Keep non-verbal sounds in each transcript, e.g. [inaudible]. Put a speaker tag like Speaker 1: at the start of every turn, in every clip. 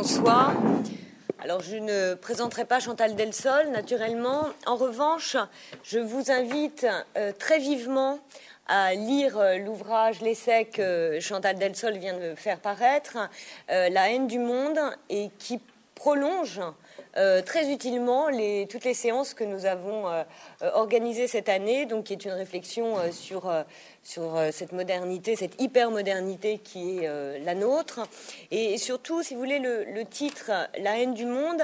Speaker 1: bonsoir. Alors, je ne présenterai pas Chantal Delsol, naturellement. En revanche, je vous invite euh, très vivement à lire euh, l'ouvrage L'essai que Chantal Delsol vient de faire paraître, euh, La haine du monde, et qui prolonge très utilement toutes les séances que nous avons organisées cette année, donc qui est une réflexion sur euh, cette modernité, cette hyper-modernité qui est euh, la nôtre. Et, surtout, si vous voulez, le, titre La haine du monde,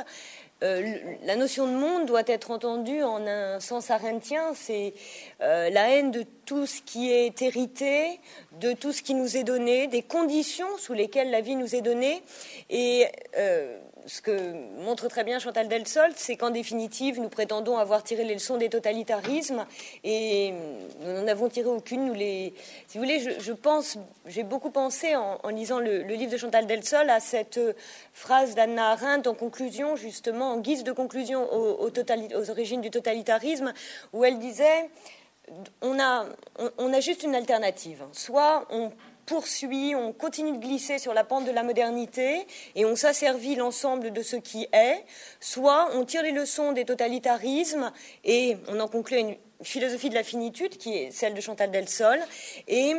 Speaker 1: euh, la notion de monde doit être entendue en un sens arendtien, c'est la haine de tout ce qui est hérité, de tout ce qui nous est donné, des conditions sous lesquelles la vie nous est donnée. Et ce que montre très bien Chantal Delsol, c'est qu'en définitive, nous prétendons avoir tiré les leçons des totalitarismes et nous n'en avons tiré aucune. Nous les, si vous voulez, je, pense, j'ai beaucoup pensé en, lisant le, livre de Chantal Delsol à cette phrase d'Anna Arendt en conclusion, justement, en guise de conclusion aux, origines du totalitarisme, où elle disait on a, on a juste une alternative. Soit on poursuit, on continue de glisser sur la pente de la modernité et on s'asservit l'ensemble de ce qui est, soit on tire les leçons des totalitarismes et on en conclut une philosophie de la finitude qui est celle de Chantal Delsol et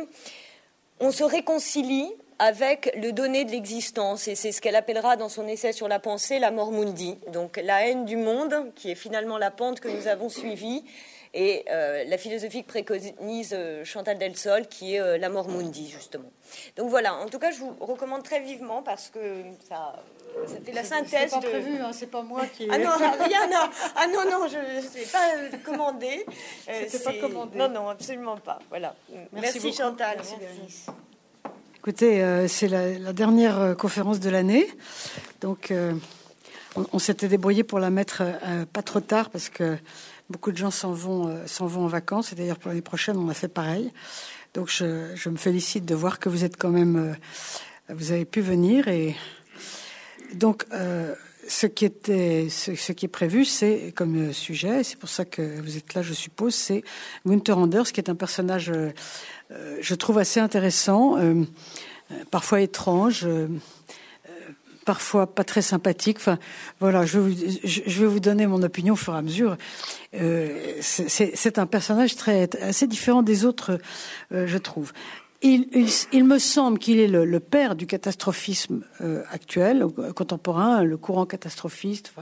Speaker 1: on se réconcilie avec le donné de l'existence. Et c'est ce qu'elle appellera dans son essai sur la pensée la mort mundi. Donc la haine du monde, qui est finalement la pente que nous avons suivie, et euh, la philosophie que préconise euh, Chantal Delsol, qui est euh, la mort mundi, justement. Donc voilà, en tout cas, je vous recommande très vivement parce que ça, ça fait la synthèse.
Speaker 2: C'est pas prévu, hein, c'est pas moi qui.
Speaker 1: Ah non, rien, non. Ah non, non, je ne l'ai pas commandé.
Speaker 2: C'était pas commandé.
Speaker 1: Non, non, absolument pas. Voilà. Merci, Chantal.
Speaker 2: Merci. Écoutez, c'est la, dernière conférence de l'année, donc on, s'était débrouillé pour la mettre pas trop tard parce que Beaucoup de gens s'en vont, euh, s'en vont en vacances. Et d'ailleurs, pour l'année prochaine, on a fait pareil. Donc, je, me félicite de voir que vous êtes quand même, euh, vous avez pu venir. Et donc, euh, ce qui était, ce, qui est prévu, c'est comme sujet, c'est pour ça que vous êtes là, je suppose, c'est Gunther Anders, qui est un personnage, je trouve assez intéressant, parfois étrange parfois pas très sympathique. Enfin, voilà, je, vais vous donner mon opinion au fur et à mesure. Euh, c'est un personnage très assez différent des autres, euh, je trouve. Il, me semble qu'il est le, père du catastrophisme euh, actuel, contemporain, le courant catastrophiste,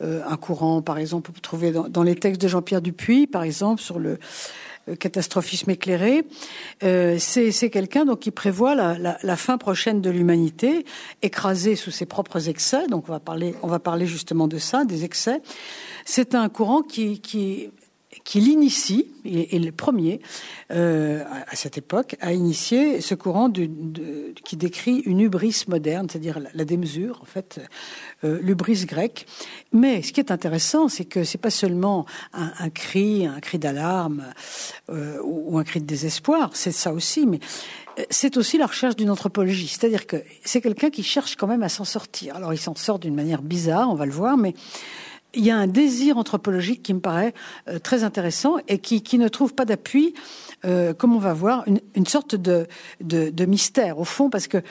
Speaker 2: un courant, par exemple, on peut trouver dans les textes de Jean-Pierre Dupuis, par exemple, sur le catastrophisme éclairé. Euh, c'est quelqu'un donc qui prévoit la, la, la fin prochaine de l'humanité, écrasée sous ses propres excès. Donc on va parler, on va parler justement de ça, des excès. C'est un courant qui, qui qui l'initie, et, le premier euh, à cette époque, a initié ce courant qui décrit une hubris moderne, c'est-à-dire la, démesure, en fait, euh, l'hubris grecque. Mais ce qui est intéressant, c'est que c'est pas seulement un, cri, un cri d'alarme euh, ou, un cri de désespoir, c'est ça aussi, mais c'est aussi la recherche d'une anthropologie, c'est-à-dire que c'est quelqu'un qui cherche quand même à s'en sortir. Alors il s'en sort d'une manière bizarre, on va le voir, mais il y a un désir anthropologique qui me paraît euh, très intéressant et qui, qui ne trouve pas d'appui, euh, comme on va voir, une, une sorte de, de, de, mystère au fond, parce que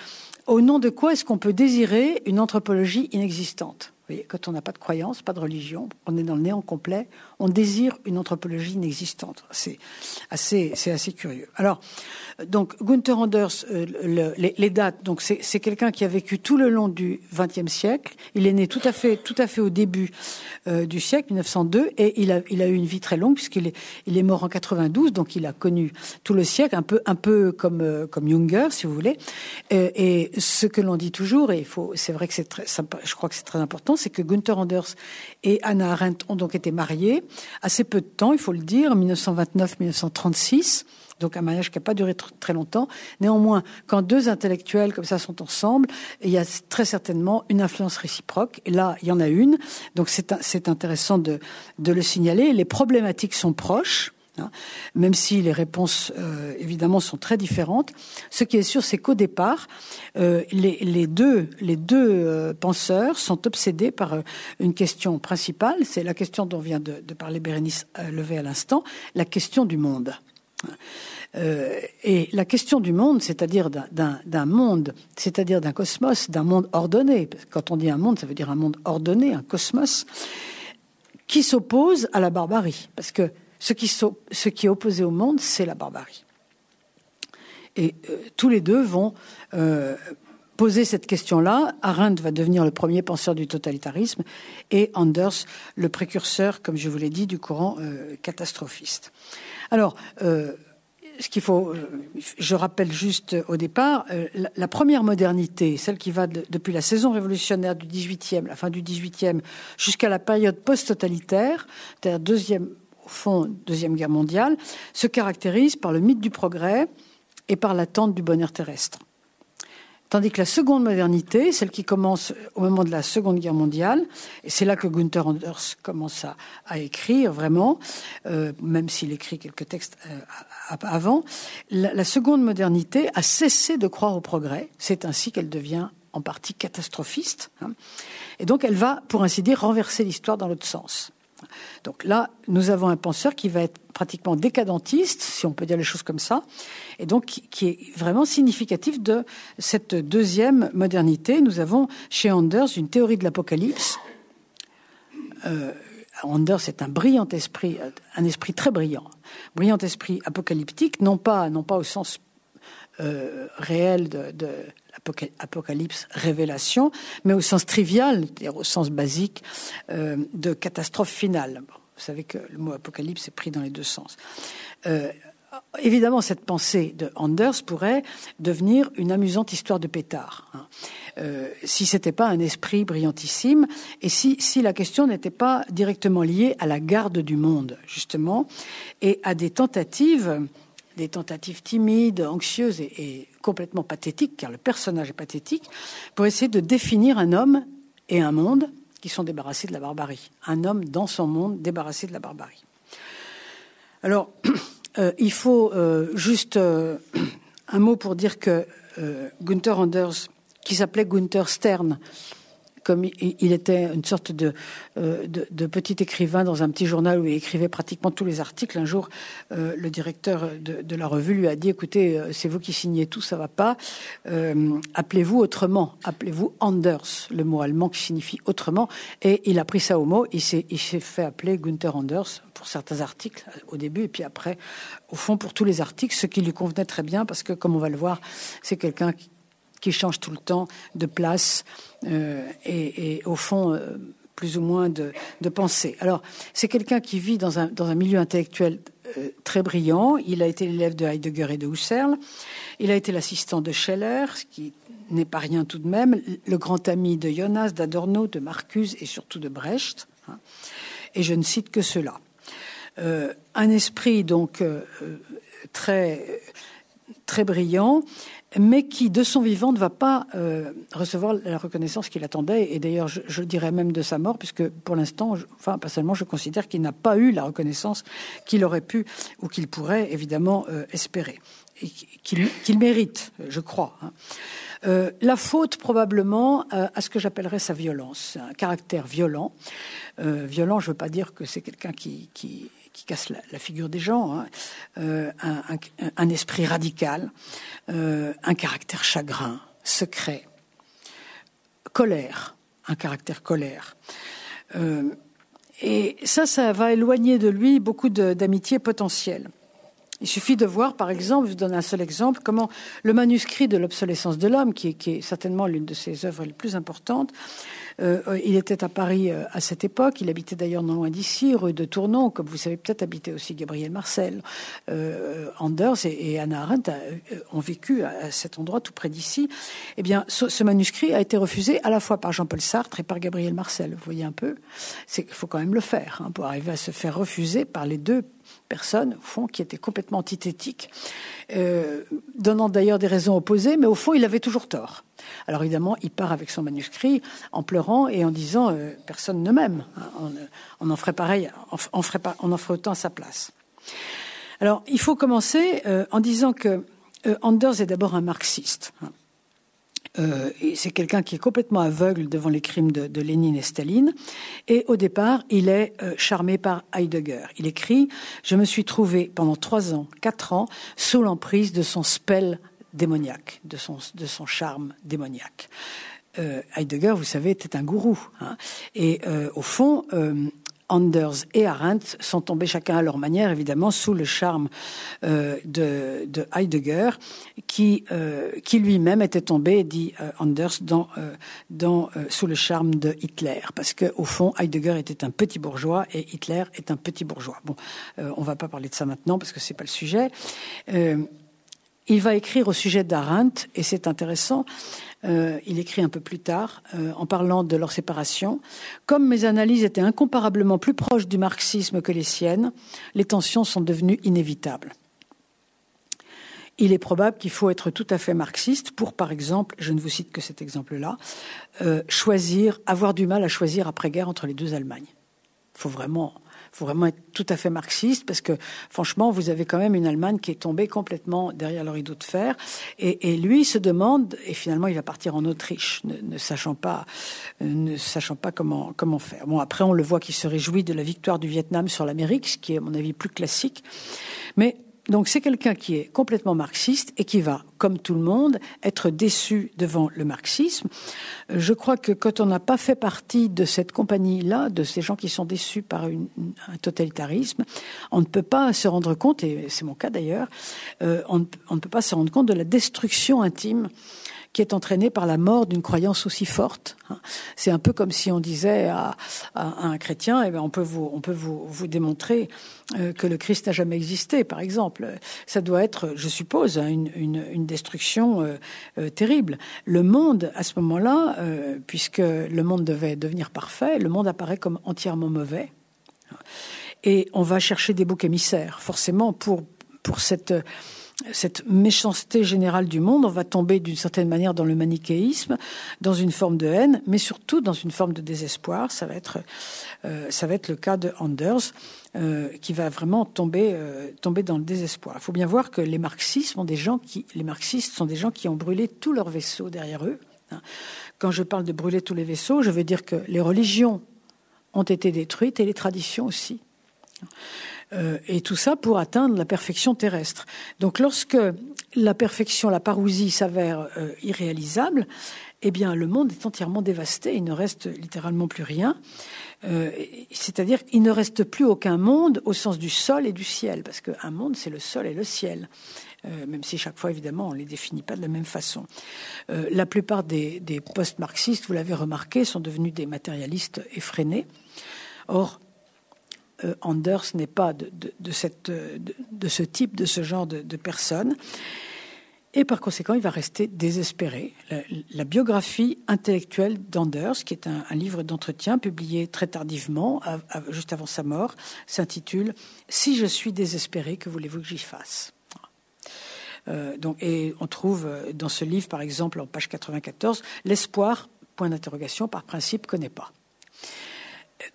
Speaker 2: au nom de quoi est-ce qu'on peut désirer une anthropologie inexistante? Voyez, quand on n'a pas de croyance, pas de religion, on est dans le néant complet, on désire une anthropologie inexistante. C'est assez, c'est assez curieux. Alors, donc Gunther Anders, euh, les, dates. Donc c'est quelqu'un qui a vécu tout le long du XXe siècle. Il est né tout à fait, tout à fait au début euh, du siècle, 1902, et il a, il a eu une vie très longue puisqu'il est, il est mort en 92, donc il a connu tout le siècle, un peu, un peu comme euh, comme Junger, si vous voulez. Et, et ce que l'on dit toujours, et il faut, c'est vrai que c'est très, je crois que c'est très important, c'est que Gunther Anders et Anna Arendt ont donc été mariés assez peu de temps, il faut le dire, 1929-1936 donc un mariage qui n'a pas duré très longtemps. Néanmoins, quand deux intellectuels comme ça sont ensemble, il y a très certainement une influence réciproque. Et là, il y en a une. Donc c'est intéressant de, le signaler. Les problématiques sont proches. Hein, même si les réponses euh, évidemment sont très différentes. Ce qui est sûr, c'est qu'au départ, euh, les, deux, euh, penseurs sont obsédés par une question principale, c'est la question dont vient de, de parler Bérénice Levé à l'instant, la question du monde. Et la question du monde, c'est-à-dire d'un monde, c'est-à-dire d'un cosmos, d'un monde ordonné, quand on dit un monde, ça veut dire un monde ordonné, un cosmos, qui s'oppose à la barbarie. Parce que ce qui, est opposé au monde, c'est la barbarie. Et euh, tous les deux vont euh, poser cette question-là. Arendt va devenir le premier penseur du totalitarisme et Anders le précurseur, comme je vous l'ai dit, du courant catastrophiste. Alors, ce qu'il faut, euh, je rappelle juste au départ, euh, la, première modernité, celle qui va depuis la saison révolutionnaire du 18e, la fin du 18e, jusqu'à la période post-totalitaire, c'est-à-dire deuxième, au fond, deuxième guerre mondiale, se caractérise par le mythe du progrès et par l'attente du bonheur terrestre. Tandis que la seconde modernité, celle qui commence au moment de la Seconde Guerre mondiale, et c'est là que Gunther Anders commence à, écrire vraiment, euh, même s'il écrit quelques textes euh, avant, la, seconde modernité a cessé de croire au progrès. C'est ainsi qu'elle devient en partie catastrophiste. Hein. Et donc elle va, pour ainsi dire, renverser l'histoire dans l'autre sens. Donc là, nous avons un penseur qui va être pratiquement décadentiste, si on peut dire les choses comme ça, et donc qui est vraiment significatif de cette deuxième modernité. Nous avons chez Anders une théorie de l'apocalypse. Euh, Anders est un brillant esprit, un esprit très brillant, brillant esprit apocalyptique, non pas, non pas au sens euh, réel de, de apocalypse, révélation, mais au sens trivial, au sens basique euh, de catastrophe finale. vous savez que le mot apocalypse est pris dans les deux sens. Euh, évidemment, cette pensée de Anders pourrait devenir une amusante histoire de pétard, hein. euh, si c'était pas un esprit brillantissime et si, si la question n'était pas directement liée à la garde du monde, justement, et à des tentatives des tentatives timides, anxieuses et, complètement pathétiques, car le personnage est pathétique, pour essayer de définir un homme et un monde qui sont débarrassés de la barbarie. Un homme dans son monde débarrassé de la barbarie. Alors, [clears throat] euh, il faut euh, juste euh, [clears throat] un mot pour dire que Gunther Anders, qui s'appelait Gunther Stern, comme il était une sorte euh, de, petit écrivain dans un petit journal où il écrivait pratiquement tous les articles, un jour, euh, le directeur de, la revue lui a dit "Écoutez, euh, c'est vous qui signez tout, ça va pas. appelez-vous autrement. Appelez-vous Anders, le mot allemand qui signifie autrement." Et il a pris ça au mot. Il s'est, fait appeler Gunther Anders pour certains articles au début, et puis après, au fond, pour tous les articles, ce qui lui convenait très bien, parce que, comme on va le voir, c'est quelqu'un qui qui change tout le temps de place euh, et, au fond euh, plus ou moins de, pensée. Alors c'est quelqu'un qui vit dans un, dans un milieu intellectuel euh, très brillant. Il a été l'élève de Heidegger et de Husserl. Il a été l'assistant de Scheller, ce qui n'est pas rien tout de même, le grand ami de Jonas, d'Adorno, de Marcuse et surtout de Brecht. Hein. Et je ne cite que cela. un esprit donc très très brillant mais qui, de son vivant, ne va pas euh, recevoir la reconnaissance qu'il attendait. Et d'ailleurs, je, dirais même de sa mort, puisque pour l'instant, enfin, personnellement, je considère qu'il n'a pas eu la reconnaissance qu'il aurait pu ou qu'il pourrait évidemment euh, espérer. Et qu'il mérite, je crois. Hein. Euh, la faute probablement à ce que j'appellerais sa violence, un caractère violent. violent, je ne veux pas dire que c'est quelqu'un qui, qui qui casse la, figure des gens, hein. euh, un, esprit radical, euh, un caractère chagrin, secret, colère, un caractère colère. Euh, et ça, ça va éloigner de lui beaucoup d'amitié potentielle. Il suffit de voir, par exemple, je vous donne un seul exemple, comment le manuscrit de l'obsolescence de l'homme, qui, est certainement l'une de ses œuvres les plus importantes, euh, il était à Paris euh, à cette époque, il habitait d'ailleurs non loin d'ici, rue de Tournon, comme vous savez peut-être habitait aussi Gabriel Marcel. Euh, Anders et, Anna Arendt ont vécu à, cet endroit tout près d'ici. Eh bien, ce, manuscrit a été refusé à la fois par Jean-Paul Sartre et par Gabriel Marcel. Vous voyez un peu, il faut quand même le faire hein, pour arriver à se faire refuser par les deux personnes, au fond, qui étaient complètement antithétiques, euh, donnant d'ailleurs des raisons opposées, mais au fond, il avait toujours tort. Alors évidemment, il part avec son manuscrit en pleurant et en disant euh, personne ne m'aime. Hein, on, en ferait pareil, on, ferait pas, on en ferait autant à sa place. Alors, il faut commencer euh, en disant que Anders est d'abord un marxiste. Euh, c'est quelqu'un qui est complètement aveugle devant les crimes de, Lénine et Staline. Et au départ, il est euh, charmé par Heidegger. Il écrit Je me suis trouvé pendant trois ans, quatre ans, sous l'emprise de son spell démoniaque, de son, de son charme démoniaque. Euh, Heidegger, vous savez, était un gourou. Hein. Et au fond, Anders et Arendt sont tombés chacun à leur manière, évidemment, sous le charme euh, de, Heidegger, qui, euh, qui lui-même était tombé, dit euh, Anders, sous le charme de Hitler. Parce qu'au fond, Heidegger était un petit bourgeois et Hitler est un petit bourgeois. Bon, on ne va pas parler de ça maintenant parce que ce n'est pas le sujet. Il va écrire au sujet d'Arendt, et c'est intéressant, euh, il écrit un peu plus tard, euh, en parlant de leur séparation. Comme mes analyses étaient incomparablement plus proches du marxisme que les siennes, les tensions sont devenues inévitables. Il est probable qu'il faut être tout à fait marxiste pour, par exemple, je ne vous cite que cet exemple-là, euh, choisir, avoir du mal à choisir après-guerre entre les deux Allemagnes. Il faut vraiment faut vraiment être tout à fait marxiste parce que franchement, vous avez quand même une Allemagne qui est tombée complètement derrière le rideau de fer. Et, lui se demande, et finalement, il va partir en Autriche, ne, sachant pas, ne sachant pas comment comment faire. Bon, après, on le voit qu'il se réjouit de la victoire du Vietnam sur l'Amérique, ce qui est à mon avis plus classique. Mais donc c'est quelqu'un qui est complètement marxiste et qui va, comme tout le monde, être déçu devant le marxisme. Je crois que quand on n'a pas fait partie de cette compagnie-là, de ces gens qui sont déçus par un totalitarisme, on ne peut pas se rendre compte, et c'est mon cas d'ailleurs, euh, on ne peut pas se rendre compte de la destruction intime qui est entraîné par la mort d'une croyance aussi forte. Hein. C'est un peu comme si on disait à, un chrétien, eh bien, on peut vous, on peut vous, vous démontrer euh, que le Christ n'a jamais existé, par exemple. Ça doit être, je suppose, hein, une, destruction euh, euh, terrible. Le monde, à ce moment-là, puisque le monde devait devenir parfait, le monde apparaît comme entièrement mauvais. Et on va chercher des boucs émissaires, forcément, pour, pour cette cette méchanceté générale du monde, on va tomber d'une certaine manière dans le manichéisme, dans une forme de haine, mais surtout dans une forme de désespoir. Ça va être, euh, ça va être le cas de Anders, euh, qui va vraiment tomber, euh, tomber dans le désespoir. Il faut bien voir que les marxistes sont des gens qui, les marxistes sont des gens qui ont brûlé tous leurs vaisseaux derrière eux. Hein. Quand je parle de brûler tous les vaisseaux, je veux dire que les religions ont été détruites et les traditions aussi. Euh, et tout ça pour atteindre la perfection terrestre. Donc lorsque la perfection, la parousie s'avère euh, irréalisable, eh bien le monde est entièrement dévasté, il ne reste littéralement plus rien. Euh, c'est-à-dire qu'il ne reste plus aucun monde au sens du sol et du ciel, parce qu'un monde c'est le sol et le ciel. même si chaque fois, évidemment, on ne les définit pas de la même façon. la plupart des, des post-marxistes, vous l'avez remarqué, sont devenus des matérialistes effrénés. Or, Anders n'est pas de, cette, de, ce type, de ce genre de, personne. Et par conséquent, il va rester désespéré. La, biographie intellectuelle d'Anders, qui est un, livre d'entretien publié très tardivement, juste avant sa mort, s'intitule Si je suis désespéré, que voulez-vous que j'y fasse? Euh, donc, et on trouve euh, dans ce livre, par exemple, en page 94, l'espoir, point d'interrogation, par principe, connaît pas.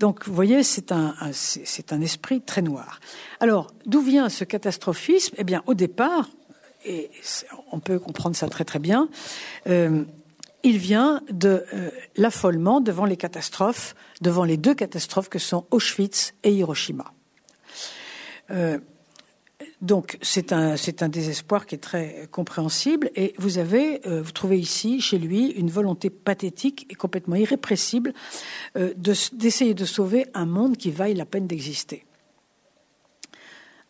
Speaker 2: Donc, vous voyez, c'est un, c'est un esprit très noir. Alors, d'où vient ce catastrophisme? Eh bien, au départ, et on peut comprendre ça très très bien, euh, il vient de euh, l'affolement devant les catastrophes, devant les deux catastrophes que sont Auschwitz et Hiroshima. Euh, donc c'est un, désespoir qui est très compréhensible et vous avez, euh, vous trouvez ici chez lui une volonté pathétique et complètement irrépressible euh, d'essayer de sauver un monde qui vaille la peine d'exister.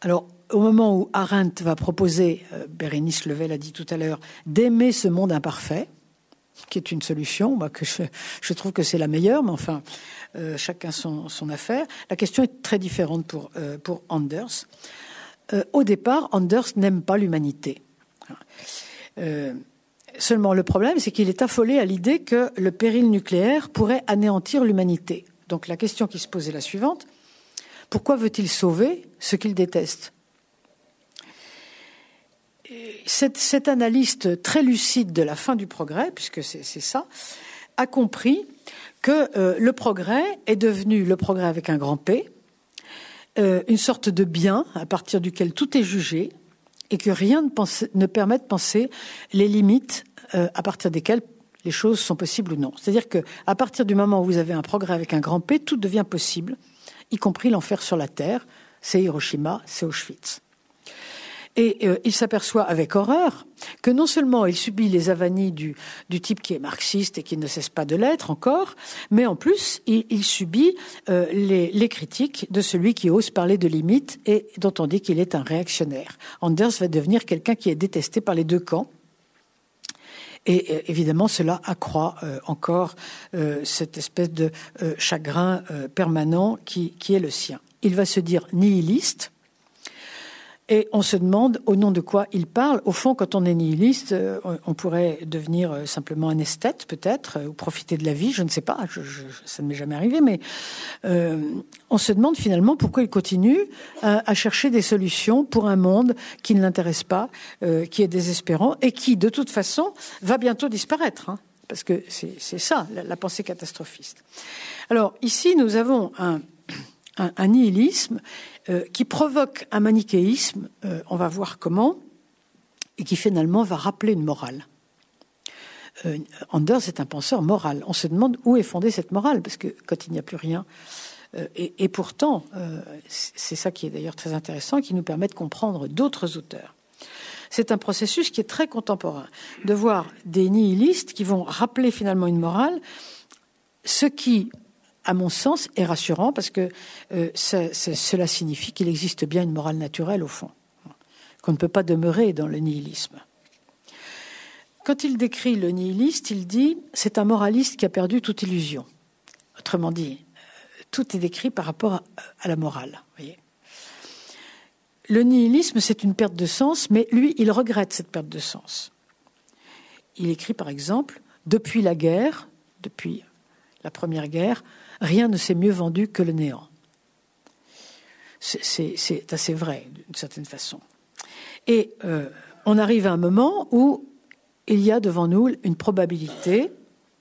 Speaker 2: Alors au moment où Arendt va proposer, euh, Bérénice Level a dit tout à l'heure, d'aimer ce monde imparfait, qui est une solution, que je, trouve que c'est la meilleure, mais enfin, chacun son, affaire. La question est très différente pour Anders. Euh, au départ, Anders n'aime pas l'humanité. Euh, seulement, le problème, c'est qu'il est affolé à l'idée que le péril nucléaire pourrait anéantir l'humanité. Donc la question qui se pose est la suivante. Pourquoi veut-il sauver ce qu'il déteste? Cet, analyste très lucide de la fin du progrès, puisque c'est ça, a compris que euh, le progrès est devenu le progrès avec un grand P, euh, une sorte de bien à partir duquel tout est jugé et que rien ne, permet de penser les limites euh, à partir desquelles les choses sont possibles ou non. C'est-à-dire que à partir du moment où vous avez un progrès avec un grand P, tout devient possible, y compris l'enfer sur la terre. C'est Hiroshima, c'est Auschwitz. Et euh, il s'aperçoit avec horreur que non seulement il subit les avanies du, type qui est marxiste et qui ne cesse pas de l'être encore, mais en plus il, subit euh, les, critiques de celui qui ose parler de limites et dont on dit qu'il est un réactionnaire. Anders va devenir quelqu'un qui est détesté par les deux camps. Et euh, évidemment, cela accroît encore cette espèce de chagrin permanent qui est le sien. Il va se dire nihiliste, et on se demande au nom de quoi il parle. Au fond, quand on est nihiliste, euh, on pourrait devenir euh, simplement un esthète, peut-être, euh, ou profiter de la vie, je ne sais pas, ça ne m'est jamais arrivé, mais on se demande finalement pourquoi il continue à, chercher des solutions pour un monde qui ne l'intéresse pas, qui est désespérant, et qui, de toute façon, va bientôt disparaître. Hein, parce que c'est ça, la, pensée catastrophiste. Alors, ici, nous avons un nihilisme euh, qui provoque un manichéisme, euh, on va voir comment, et qui finalement va rappeler une morale. Euh, Anders est un penseur moral. On se demande où est fondée cette morale, parce que quand il n'y a plus rien. Euh, et, pourtant, c'est ça qui est d'ailleurs très intéressant, qui nous permet de comprendre d'autres auteurs. C'est un processus qui est très contemporain, de voir des nihilistes qui vont rappeler finalement une morale, ce qui à mon sens, est rassurant parce que euh, cela signifie qu'il existe bien une morale naturelle au fond, qu'on ne peut pas demeurer dans le nihilisme. Quand il décrit le nihiliste, il dit c'est un moraliste qui a perdu toute illusion. Autrement dit, euh, tout est décrit par rapport à, la morale. Le nihilisme, c'est une perte de sens, mais lui, il regrette cette perte de sens. Il écrit par exemple Depuis la guerre, depuis la Première Guerre, rien ne s'est mieux vendu que le néant. C'est assez vrai, d'une certaine façon. Et euh, on arrive à un moment où il y a devant nous une probabilité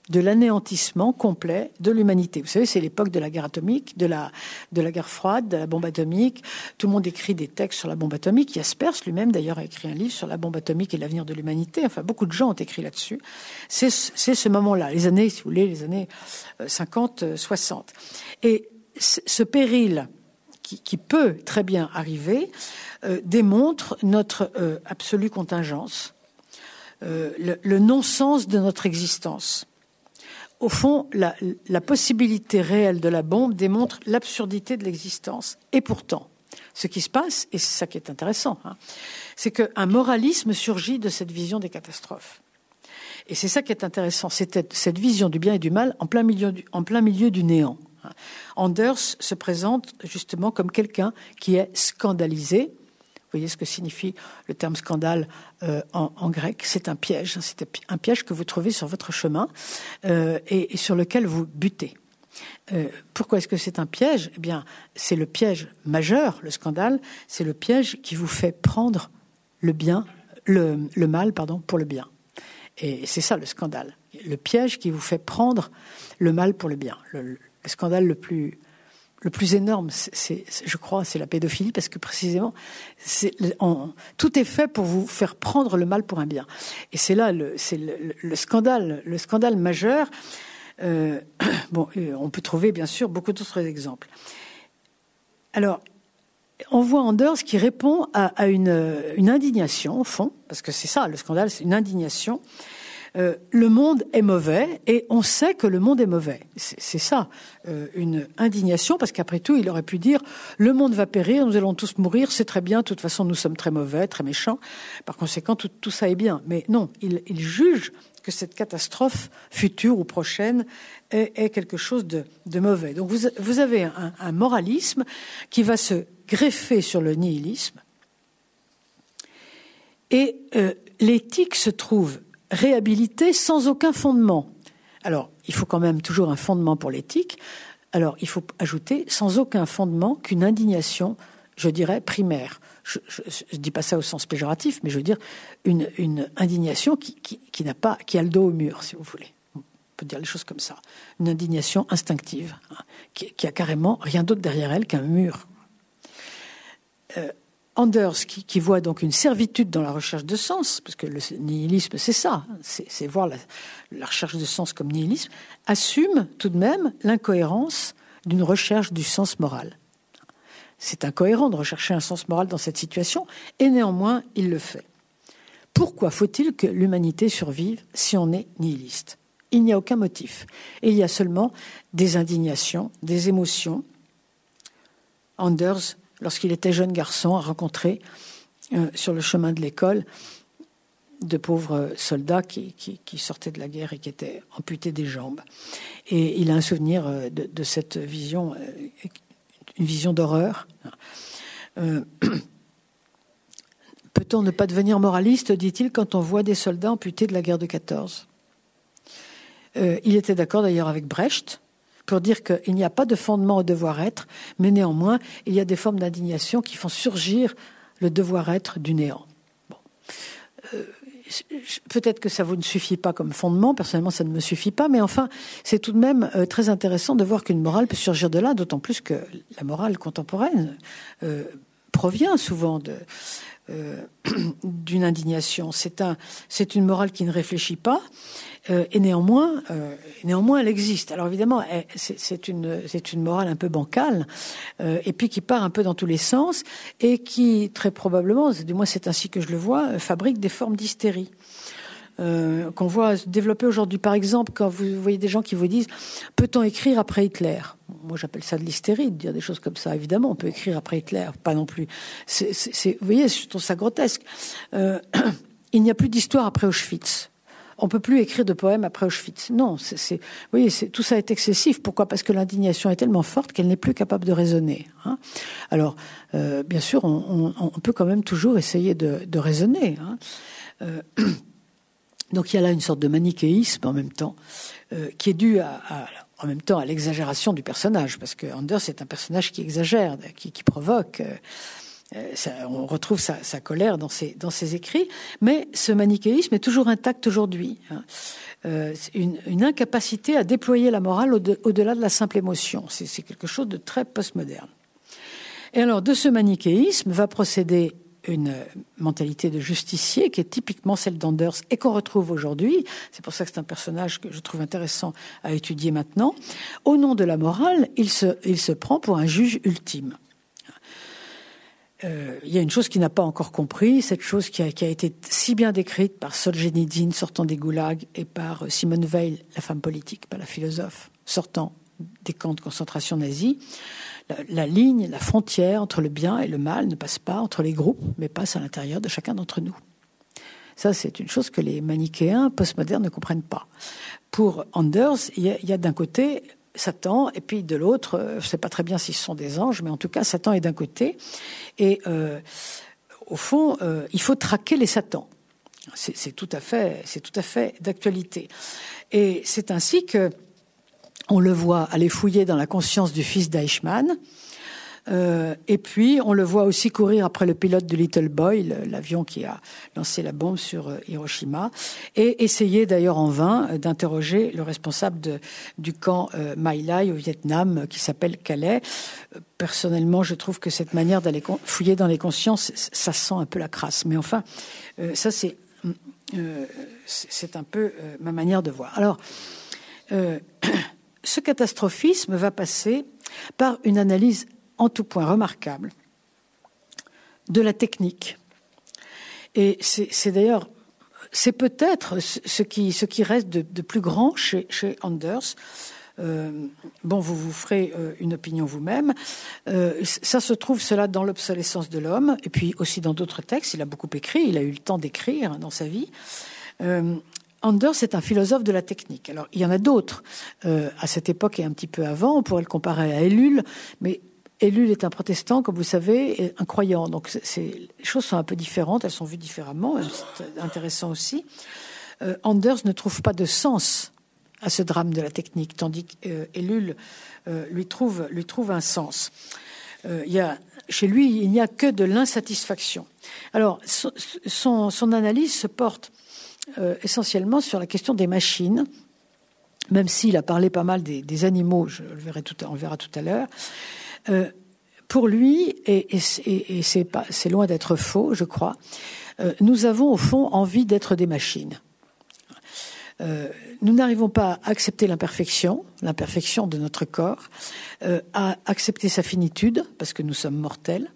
Speaker 2: de l'anéantissement complet de l'humanité. Vous savez, c'est l'époque de la guerre atomique, de la, de la guerre froide, de la bombe atomique. Tout le monde écrit des textes sur la bombe atomique. Jaspers lui-même, d'ailleurs, a écrit un livre sur la bombe atomique et l'avenir de l'humanité. Enfin, beaucoup de gens ont écrit là-dessus. C'est ce moment-là, les années, si vous voulez, les années 50, 60. Et ce péril qui, peut très bien arriver euh, démontre notre euh, absolue contingence, euh, le non-sens de notre existence au fond, la, possibilité réelle de la bombe démontre l'absurdité de l'existence. Et pourtant, ce qui se passe, et c'est ça qui est intéressant, hein, c'est qu'un moralisme surgit de cette vision des catastrophes. Et c'est ça qui est intéressant, c'est cette vision du bien et du mal en plein milieu du, néant. Hein. Anders se présente justement comme quelqu'un qui est scandalisé, voyez ce que signifie le terme scandale euh, en, grec C'est un piège. C'est un piège que vous trouvez sur votre chemin euh, et, sur lequel vous butez. Euh, pourquoi est-ce que c'est un piège? Eh bien, c'est le piège majeur, le scandale. C'est le piège qui vous fait prendre le bien, le, mal, pardon, pour le bien. Et c'est ça le scandale. Le piège qui vous fait prendre le mal pour le bien. Le scandale le plus le plus énorme, je crois, c'est la pédophilie, parce que précisément, tout est fait pour vous faire prendre le mal pour un bien. Et c'est là, le, scandale, le scandale majeur. Euh, [clears throat] bon, on peut trouver bien sûr beaucoup d'autres exemples. Alors, on voit Anders qui répond à, une, indignation, au fond, parce que c'est ça, le scandale, c'est une indignation, euh, le monde est mauvais et on sait que le monde est mauvais. C'est ça, euh, une indignation, parce qu'après tout, il aurait pu dire le monde va périr, nous allons tous mourir, c'est très bien, de toute façon, nous sommes très mauvais, très méchants, par conséquent, tout, ça est bien. Mais non, il, juge que cette catastrophe future ou prochaine est, quelque chose de, mauvais. Donc vous, avez un, un moralisme qui va se greffer sur le nihilisme. Et euh, l'éthique se trouve réhabilité sans aucun fondement. Alors, il faut quand même toujours un fondement pour l'éthique. Alors, il faut ajouter sans aucun fondement qu'une indignation, je dirais, primaire. Je ne dis pas ça au sens péjoratif, mais je veux dire une, indignation qui, n'a pas, qui a le dos au mur, si vous voulez. On peut dire les choses comme ça. Une indignation instinctive, hein, qui, qui, a carrément rien d'autre derrière elle qu'un mur. Euh, Anders, qui, voit donc une servitude dans la recherche de sens, parce que le nihilisme, c'est ça, c'est voir la, recherche de sens comme nihilisme, assume tout de même l'incohérence d'une recherche du sens moral. C'est incohérent de rechercher un sens moral dans cette situation, et néanmoins, il le fait. Pourquoi faut-il que l'humanité survive si on est nihiliste? Il n'y a aucun motif. il y a seulement des indignations, des émotions. Anders lorsqu'il était jeune garçon, a rencontré euh, sur le chemin de l'école de pauvres soldats qui, sortaient de la guerre et qui étaient amputés des jambes. Et il a un souvenir euh, de, cette vision, euh, une vision d'horreur. [clears throat] Peut-on ne pas devenir moraliste, dit-il, quand on voit des soldats amputés de la guerre de 14 Il était d'accord d'ailleurs avec Brecht, pour dire qu'il n'y a pas de fondement au devoir-être, mais néanmoins, il y a des formes d'indignation qui font surgir le devoir-être du néant. Euh, peut-être que ça vous ne suffit pas comme fondement, personnellement ça ne me suffit pas, mais enfin c'est tout de même euh, très intéressant de voir qu'une morale peut surgir de là, d'autant plus que la morale contemporaine euh, provient souvent [clears throat] d'une indignation. C'est une morale qui ne réfléchit pas, euh, et néanmoins, euh, néanmoins, elle existe. Alors évidemment, c'est une, une morale un peu bancale, euh, et puis qui part un peu dans tous les sens, et qui très probablement, du moins c'est ainsi que je le vois, fabrique des formes d'hystérie. qu'on voit se développer aujourd'hui. Par exemple, quand vous voyez des gens qui vous disent peut-on écrire après Hitler? Moi, j'appelle ça de l'hystérie, de dire des choses comme ça. Évidemment, on peut écrire après Hitler, pas non plus. Vous voyez, je trouve ça grotesque. [clears throat] il n'y a plus d'histoire après Auschwitz on peut plus écrire de poèmes après Auschwitz. Non, c'est, tout ça est excessif. Pourquoi? Parce que l'indignation est tellement forte qu'elle n'est plus capable de raisonner. Hein. Alors, euh, bien sûr, on, peut quand même toujours essayer de, raisonner. Hein. Euh, [clears throat] donc il y a là une sorte de manichéisme en même temps, euh, qui est dû à, en même temps à l'exagération du personnage, parce que Anders est un personnage qui exagère, qui provoque. Euh, on retrouve sa, colère dans ses, écrits, mais ce manichéisme est toujours intact aujourd'hui. Hein. Euh, une, incapacité à déployer la morale au-delà de la simple émotion. C'est quelque chose de très postmoderne. Et alors, de ce manichéisme va procéder une mentalité de justicier qui est typiquement celle d'Anders et qu'on retrouve aujourd'hui. C'est pour ça que c'est un personnage que je trouve intéressant à étudier maintenant. Au nom de la morale, il se prend pour un juge ultime. Euh, il y a une chose qu'il n'a pas encore compris, cette chose qui a, été si bien décrite par Solzhenitsyn sortant des goulags et par euh, Simone Weil, la femme politique, pas la philosophe, sortant des camps de concentration nazis. La, ligne, la frontière entre le bien et le mal ne passe pas entre les groupes, mais passe à l'intérieur de chacun d'entre nous. Ça, c'est une chose que les manichéens postmodernes ne comprennent pas. Pour Anders, il y a d'un côté Satan, et puis de l'autre, euh, je ne sais pas très bien si ce sont des anges, mais en tout cas, Satan est d'un côté. Et euh, au fond, euh, il faut traquer les Satans. C'est tout à fait, d'actualité. Et c'est ainsi que on le voit aller fouiller dans la conscience du fils d'Eichmann, euh, et puis, on le voit aussi courir après le pilote de Little Boy, l'avion qui a lancé la bombe sur euh, Hiroshima, et essayer d'ailleurs en vain euh, d'interroger le responsable du camp euh, My Lai au Vietnam, qui s'appelle Calais. Personnellement, je trouve que cette manière d'aller fouiller dans les consciences, ça sent un peu la crasse. Mais enfin, ça c'est c'est un peu ma manière de voir. Alors, [clears throat] ce catastrophisme va passer par une analyse en tout point remarquable de la technique. Et c'est d'ailleurs, c'est peut-être ce qui, ce qui reste de, plus grand chez, Anders. Euh, bon, vous vous ferez euh, une opinion vous-même. Euh, ça se trouve cela dans l'obsolescence de l'homme, et puis aussi dans d'autres textes. Il a beaucoup écrit, il a eu le temps d'écrire dans sa vie. Anders est un philosophe de la technique. Alors, il y en a d'autres à cette époque et un petit peu avant. On pourrait le comparer à Ellul, mais Ellul est un protestant, comme vous savez, et un croyant. Donc les choses sont un peu différentes, elles sont vues différemment, c'est intéressant aussi. Euh, Anders ne trouve pas de sens à ce drame de la technique, tandis qu'Ellul euh, lui, trouve, lui trouve un sens. Euh, y a, chez lui, il n'y a que de l'insatisfaction. Alors, son, son, analyse se porte essentiellement sur la question des machines, même s'il a parlé pas mal des, des animaux, je le verrai tout, on le verra tout à l'heure. Euh, Pour lui, et, c'est loin d'être faux, je crois, euh, nous avons au fond envie d'être des machines. Euh, nous n'arrivons pas à accepter l'imperfection, l'imperfection de notre corps, à accepter sa finitude, parce que nous sommes mortels.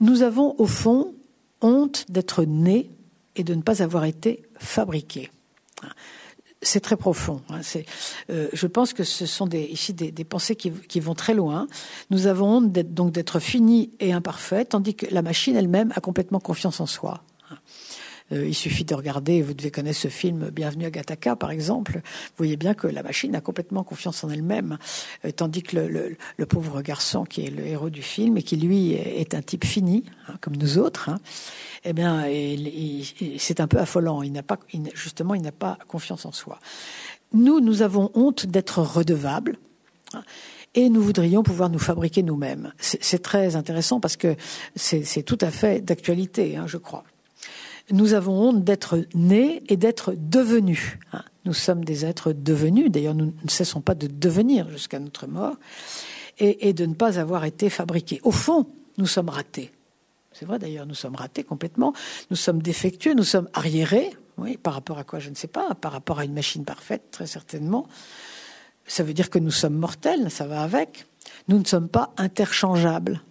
Speaker 2: Nous avons au fond honte d'être nés et de ne pas avoir été fabriqués c'est très profond. Hein. Euh, je pense que ce sont ici des, pensées qui, vont très loin. Nous avons honte donc d'être finis et imparfaits, tandis que la machine elle-même a complètement confiance en soi. Euh, il suffit de regarder, vous devez connaître ce film Bienvenue à Gattaca, par exemple. Vous voyez bien que la machine a complètement confiance en elle-même, euh, tandis que le, pauvre garçon qui est le héros du film et qui lui est un type fini, hein, comme nous autres, hein, eh bien, c'est un peu affolant. Il justement, il n'a pas confiance en soi. Nous, nous avons honte d'être redevables. Hein, et nous voudrions pouvoir nous fabriquer nous-mêmes. C'est très intéressant parce que c'est tout à fait d'actualité, je crois nous avons honte d'être nés et d'être devenus. Hein. Nous sommes des êtres devenus, d'ailleurs nous ne cessons pas de devenir jusqu'à notre mort, et, de ne pas avoir été fabriqués. Au fond, nous sommes ratés. C'est vrai d'ailleurs, nous sommes ratés complètement, nous sommes défectueux, nous sommes arriérés, oui, par rapport à quoi je ne sais pas, par rapport à une machine parfaite, très certainement. Ça veut dire que nous sommes mortels, ça va avec. Nous ne sommes pas interchangeables.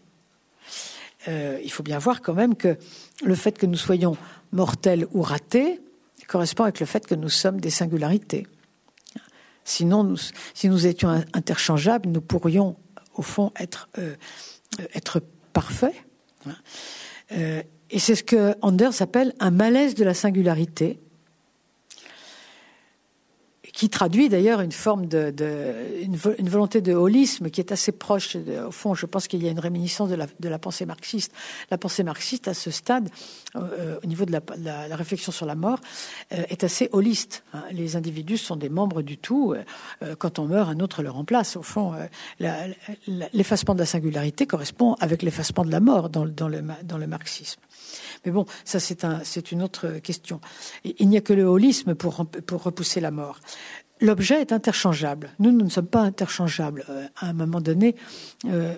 Speaker 2: Euh, il faut bien voir quand même que le fait que nous soyons mortel ou raté correspond avec le fait que nous sommes des singularités. Sinon, si nous étions interchangeables, nous pourrions, au fond, être, euh, être parfaits. Euh, et c'est ce que Anders appelle un malaise de la singularité qui traduit d'ailleurs une forme de, volonté de holisme qui est assez proche. au fond, je pense qu'il y a une réminiscence de la, pensée marxiste. La pensée marxiste, à ce stade, euh, au niveau de la, réflexion sur la mort, euh, est assez holiste. Hein. Les individus sont des membres du tout. Euh, quand on meurt, un autre le remplace. Au fond, l'effacement de la singularité correspond avec l'effacement de la mort dans le marxisme. Mais bon, ça c'est un, une autre question. Il n'y a que le holisme pour repousser la mort. L'objet est interchangeable. Nous, nous ne sommes pas interchangeables. Euh, à un moment donné, euh,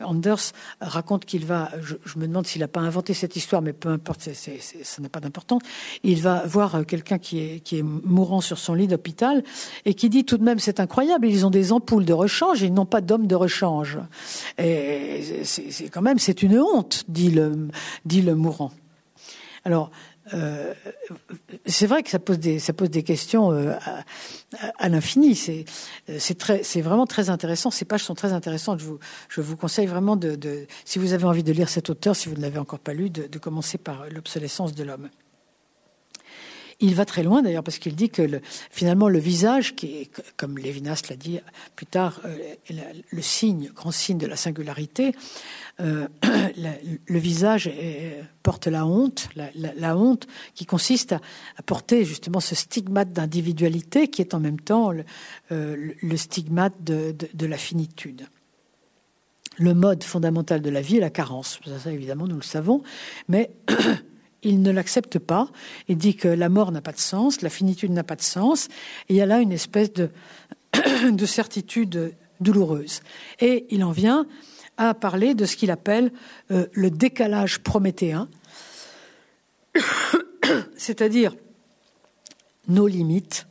Speaker 2: Anders raconte qu'il va, je, me demande s'il n'a pas inventé cette histoire, mais peu importe, ça n'a pas d'importance. Il va voir quelqu'un qui est, qui est mourant sur son lit d'hôpital et qui dit tout de même, c'est incroyable, ils ont des ampoules de rechange et ils n'ont pas d'hommes de rechange. Et c'est quand même, c'est une honte, dit le, dit le mourant. Alors, euh, c'est vrai que ça pose des, ça pose des questions euh, à, l'infini. C'est, c'est, vraiment très intéressant. Ces pages sont très intéressantes. Je vous, je vous conseille vraiment de, si vous avez envie de lire cet auteur, si vous ne l'avez encore pas lu, de commencer par l'obsolescence de l'homme. Il va très loin d'ailleurs parce qu'il dit que le, finalement le visage, qui est, comme Lévinas l'a dit plus tard, euh, le signe, grand signe de la singularité, euh, [clears throat] le visage porte la honte, la, honte qui consiste à, porter justement ce stigmate d'individualité qui est en même temps le, euh, stigmate de, de, la finitude. Le mode fondamental de la vie est la carence. Ça, évidemment, nous le savons. Mais [clears throat] il ne l'accepte pas et dit que la mort n'a pas de sens, la finitude n'a pas de sens, et il y a là une espèce de, [coughs] de certitude douloureuse. Et il en vient à parler de ce qu'il appelle euh, le décalage prométhéen, [coughs] c'est-à-dire nos limites,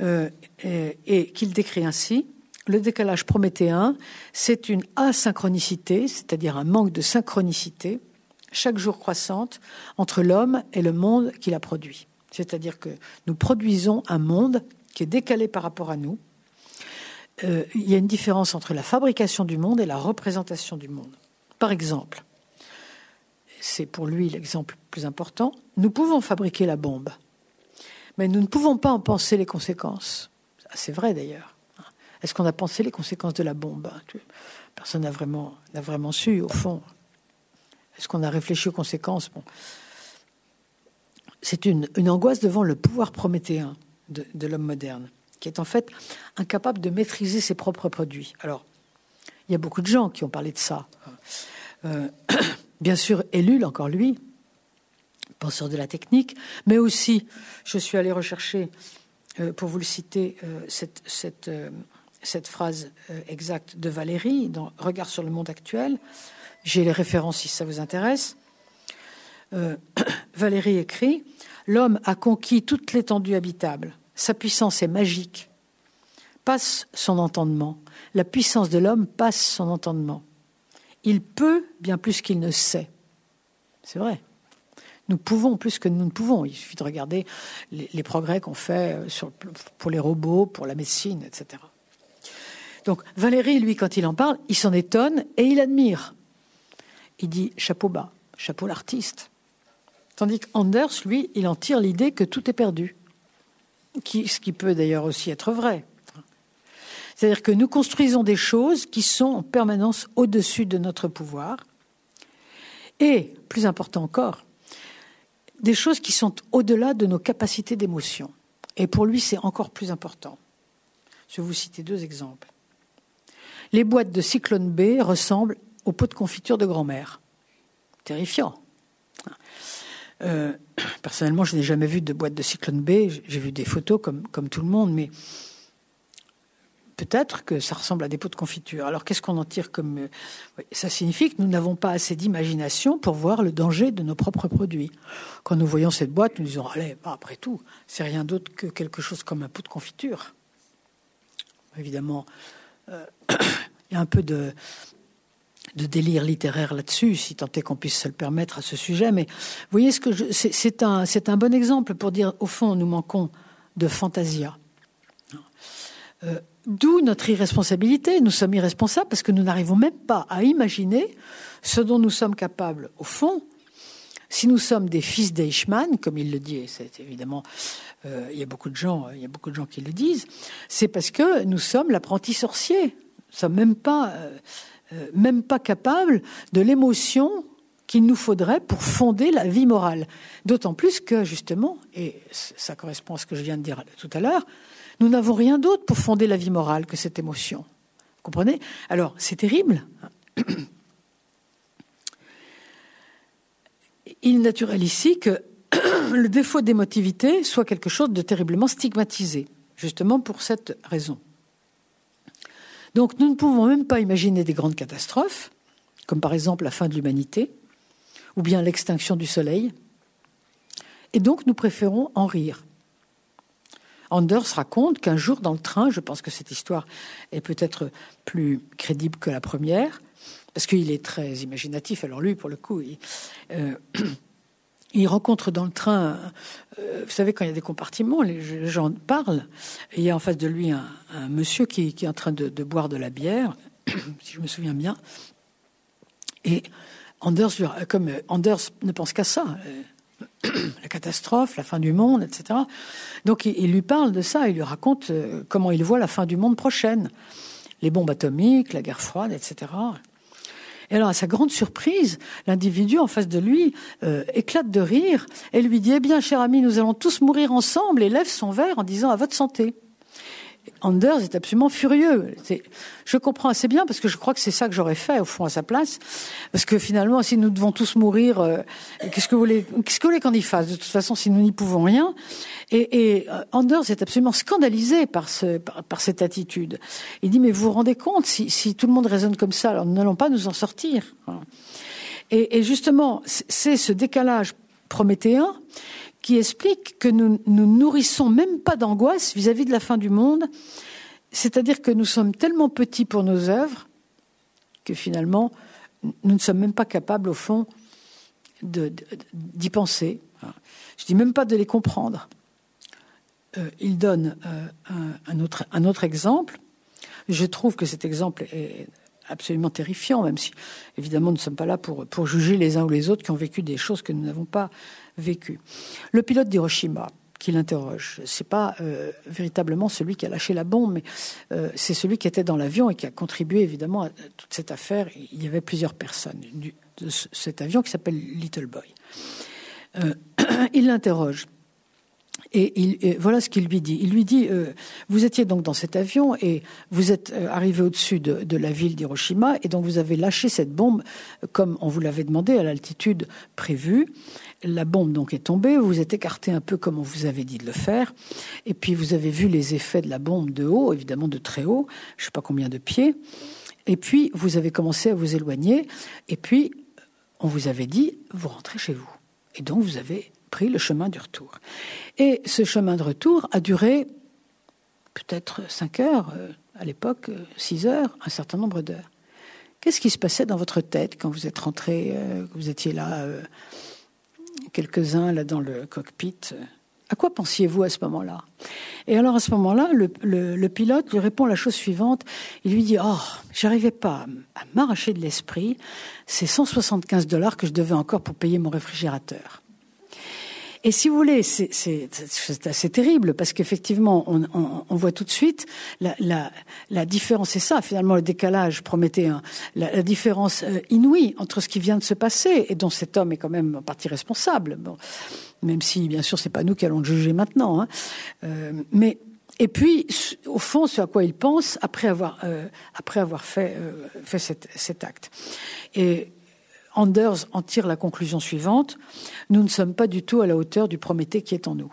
Speaker 2: euh, et qu'il décrit ainsi. Le décalage prométhéen, c'est une asynchronicité, c'est-à-dire un manque de synchronicité, chaque jour croissante entre l'homme et le monde qu'il a produit. C'est-à-dire que nous produisons un monde qui est décalé par rapport à nous. Euh, il y a une différence entre la fabrication du monde et la représentation du monde. Par exemple, c'est pour lui l'exemple plus important, nous pouvons fabriquer la bombe, mais nous ne pouvons pas en penser les conséquences. C'est vrai d'ailleurs. Est-ce qu'on a pensé les conséquences de la bombe Personne n'a vraiment, vraiment su, au fond. Est-ce qu'on a réfléchi aux conséquences. C'est une, angoisse devant le pouvoir prométhéen de, l'homme moderne, qui est en fait incapable de maîtriser ses propres produits. Alors, il y a beaucoup de gens qui ont parlé de ça. Euh, [clears throat] bien sûr, Ellul, encore lui, penseur de la technique, mais aussi, je suis allé rechercher, euh, pour vous le citer, euh, cette, phrase exacte de Valérie dans Regard sur le monde actuel. J'ai les références si ça vous intéresse. Euh, [clears throat] Valérie écrit L'homme a conquis toute l'étendue habitable. Sa puissance est magique. Passe son entendement. La puissance de l'homme passe son entendement. Il peut bien plus qu'il ne sait. C'est vrai. Nous pouvons plus que nous ne pouvons. Il suffit de regarder les, progrès qu'on fait euh, pour les robots, pour la médecine, etc. Donc Valérie, lui, quand il en parle, il s'en étonne et il admire. Il dit chapeau bas, chapeau l'artiste. Tandis qu'Anders, lui, il en tire l'idée que tout est perdu. ce qui peut d'ailleurs aussi être vrai. C'est-à-dire que nous construisons des choses qui sont en permanence au-dessus de notre pouvoir. Et, plus important encore, des choses qui sont au-delà de nos capacités d'émotion. Et pour lui, c'est encore plus important. Je vais vous citer deux exemples. Les boîtes de Cyclone B ressemblent aux pots de confiture de grand-mère. Terrifiant. Euh, [clears throat] personnellement, je n'ai jamais vu de boîte de Cyclone B. J'ai vu des photos comme, comme tout le monde, mais peut-être que ça ressemble à des pots de confiture. Alors qu'est-ce qu'on en tire comme... Euh, ça signifie que nous n'avons pas assez d'imagination pour voir le danger de nos propres produits. Quand nous voyons cette boîte, nous disons, allez, bah, après tout, c'est rien d'autre que quelque chose comme un pot de confiture. Évidemment, euh, [clears throat] il y a un peu de, de délire littéraire là-dessus, si tant est qu'on puisse se le permettre à ce sujet. Mais vous voyez, ce que c'est un, un bon exemple pour dire, au fond, nous manquons de fantasia. Euh, D'où notre irresponsabilité. Nous sommes irresponsables parce que nous n'arrivons même pas à imaginer ce dont nous sommes capables, au fond, si nous sommes des fils d'Eichmann, comme il le dit, et c'est évidemment, euh, il y a beaucoup de gens, il y a beaucoup de gens qui le disent, c'est parce que nous sommes l'apprenti sorcier. Nous sommes même pas, euh, même pas capables de l'émotion qu'il nous faudrait pour fonder la vie morale. D'autant plus que, justement, et ça correspond à ce que je viens de dire tout à l'heure, nous n'avons rien d'autre pour fonder la vie morale que cette émotion. Vous comprenez? Alors, c'est terrible. Il est naturel ici que le défaut d'émotivité soit quelque chose de terriblement stigmatisé, justement pour cette raison. Donc nous ne pouvons même pas imaginer des grandes catastrophes, comme par exemple la fin de l'humanité, ou bien l'extinction du Soleil, et donc nous préférons en rire. Anders raconte qu'un jour dans le train, je pense que cette histoire est peut-être plus crédible que la première, parce qu'il est très imaginatif. Alors lui, pour le coup, euh, rencontre dans le train, euh, vous savez, quand il y a des compartiments, les gens parlent, il y a en face de lui un, monsieur qui, est en train de, boire de la bière, [coughs] si je me souviens bien. Et Anders, comme Anders ne pense qu'à ça, [coughs] la catastrophe, la fin du monde, etc. Donc il, lui parle de ça, il lui raconte euh, comment il voit la fin du monde prochaine, les bombes atomiques, la guerre froide, etc. Et alors, à sa grande surprise, l'individu en face de lui euh, éclate de rire et lui dit Eh bien, cher ami, nous allons tous mourir ensemble et lève son verre en disant À votre santé. Anders est absolument furieux. Je comprends assez bien parce que je crois que c'est ça que j'aurais fait au fond à sa place. Parce que finalement, si nous devons tous mourir, euh, qu'est-ce que vous voulez, qu'est-ce qu'on y fasse? De toute façon, si nous n'y pouvons rien. Et, et euh, Anders est absolument scandalisé par, ce, par, cette attitude. Il dit mais vous vous rendez compte si, si tout le monde raisonne comme ça, alors nous n'allons pas nous en sortir. Et, et justement, c'est ce décalage prométhéen qui explique que nous nous nourrissons même pas d'angoisse vis-à-vis de la fin du monde, c'est-à-dire que nous sommes tellement petits pour nos œuvres que finalement nous ne sommes même pas capables au fond d'y penser. Je dis même pas de les comprendre. Euh, il donne euh, un, autre, un autre exemple. Je trouve que cet exemple est absolument terrifiant, même si évidemment nous ne sommes pas là pour, pour juger les uns ou les autres qui ont vécu des choses que nous n'avons pas Le pilote d'Hiroshima, qui l'interroge. C'est pas euh, véritablement celui qui a lâché la bombe, mais euh, c'est celui qui était dans l'avion et qui a contribué évidemment à toute cette affaire. Il y avait plusieurs personnes de cet avion qui s'appelle Little Boy. Euh, [clears throat] il l'interroge. Et, voilà ce qu'il lui dit. Il lui dit, euh, vous étiez donc dans cet avion et vous êtes euh, arrivé au-dessus de, la ville d'Hiroshima et donc vous avez lâché cette bombe comme on vous l'avait demandé à l'altitude prévue. La bombe donc est tombée, vous vous êtes écarté un peu comme on vous avait dit de le faire, et puis vous avez vu les effets de la bombe de haut, évidemment de très haut, je ne sais pas combien de pieds, et puis vous avez commencé à vous éloigner, et puis on vous avait dit, vous rentrez chez vous. Et donc vous avez pris le chemin du retour. Et ce chemin de retour a duré peut-être 5 heures, euh, à l'époque 6 euh, heures, un certain nombre d'heures. Qu'est-ce qui se passait dans votre tête quand vous êtes rentré, euh, vous étiez là, quelques-uns là dans le cockpit À quoi pensiez-vous à ce moment-là? Et alors à ce moment-là, le, pilote lui répond la chose suivante. Il lui dit Oh, j'arrivais pas à m'arracher de l'esprit. C'est 175 dollars que je devais encore pour payer mon réfrigérateur. Et si vous voulez, c'est assez terrible parce qu'effectivement, on, voit tout de suite la, différence. C'est ça, finalement, le décalage prométhéen, la, la différence euh, inouïe entre ce qui vient de se passer et dont cet homme est quand même en partie responsable. Même si, bien sûr, c'est pas nous qui allons le juger maintenant. Hein. Euh, mais et puis, au fond, ce à quoi il pense après avoir, euh, après avoir fait, fait cet, cet, acte. Et Anders en tire la conclusion suivante nous ne sommes pas du tout à la hauteur du Prométhée qui est en nous.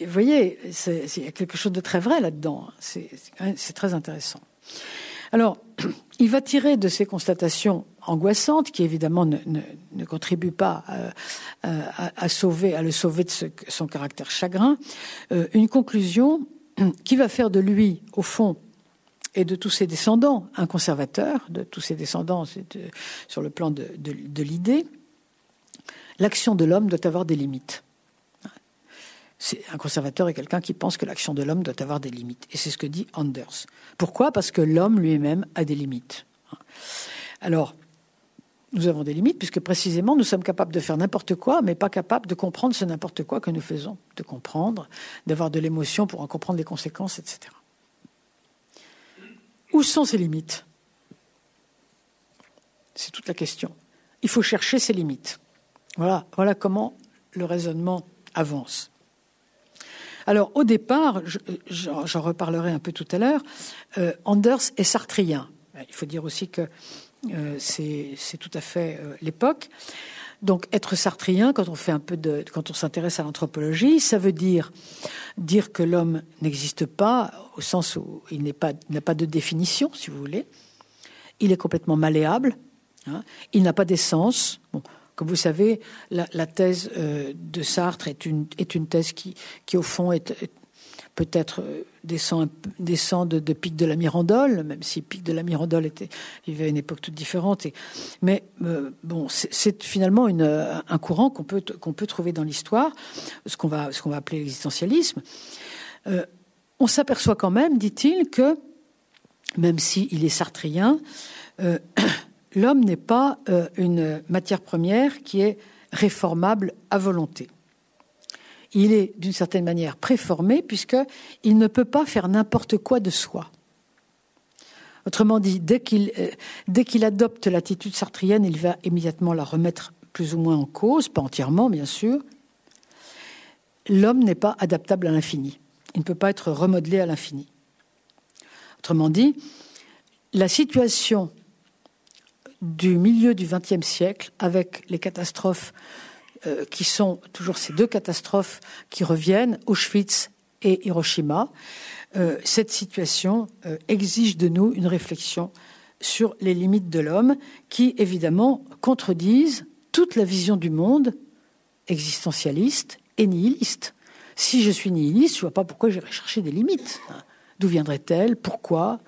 Speaker 2: Vous voyez, il y a quelque chose de très vrai là-dedans. C'est très intéressant. Alors, [clears throat] il va tirer de ces constatations angoissantes, qui évidemment ne, contribuent pas euh, à, sauver, le sauver de son caractère chagrin, euh, une conclusion [clears throat] qui va faire de lui, au fond, et de tous ses descendants, un conservateur, de tous ses descendants sur le plan de, l'idée, l'action de l'homme doit avoir des limites. Un conservateur est quelqu'un qui pense que l'action de l'homme doit avoir des limites. Et c'est ce que dit Anders. Pourquoi? Parce que l'homme lui-même a des limites. Alors, nous avons des limites puisque précisément nous sommes capables de faire n'importe quoi, mais pas capables de comprendre ce n'importe quoi que nous faisons, de comprendre, d'avoir de l'émotion pour en comprendre les conséquences, etc. Où sont ses limites? C'est toute la question. Il faut chercher ses limites. Voilà, voilà comment le raisonnement avance. Alors, au départ, j'en reparlerai un peu tout à l'heure, euh, Anders est sartrien. Il faut dire aussi que euh, c'est tout à fait euh, l'époque. Donc être sartrien, quand on fait un peu quand on s'intéresse à l'anthropologie, ça veut dire dire que l'homme n'existe pas au sens où il n'a pas de définition, si vous voulez. Il est complètement malléable. Hein. Il n'a pas d'essence. Comme vous savez, la, thèse euh, de Sartre est une est une thèse qui qui au fond est peut-être euh, descend, descend de, Pic de la Mirandole, même si Pic de la Mirandole était, vivait à une époque toute différente. Mais euh, bon, c'est finalement une, un courant qu'on peut, peut trouver dans l'histoire, ce qu'on va, va appeler l'existentialisme. Euh, on s'aperçoit quand même, dit-il, que même s'il est sartrien, euh, [clears throat] l'homme n'est pas euh, une matière première qui est réformable à volonté il est d'une certaine manière préformé puisqu'il ne peut pas faire n'importe quoi de soi. Autrement dit, dès qu'il euh, adopte l'attitude sartrienne, il va immédiatement la remettre plus ou moins en cause, pas entièrement bien sûr. L'homme n'est pas adaptable à l'infini. Il ne peut pas être remodelé à l'infini. Autrement dit, la situation du milieu du XXe siècle, avec les catastrophes euh, qui sont toujours ces deux catastrophes qui reviennent, Auschwitz et Hiroshima. Euh, cette situation euh, exige de nous une réflexion sur les limites de l'homme qui, évidemment, contredisent toute la vision du monde existentialiste et nihiliste. Si je suis nihiliste, je ne vois pas pourquoi j'irais chercher des limites. D'où viendraient-elles? Pourquoi?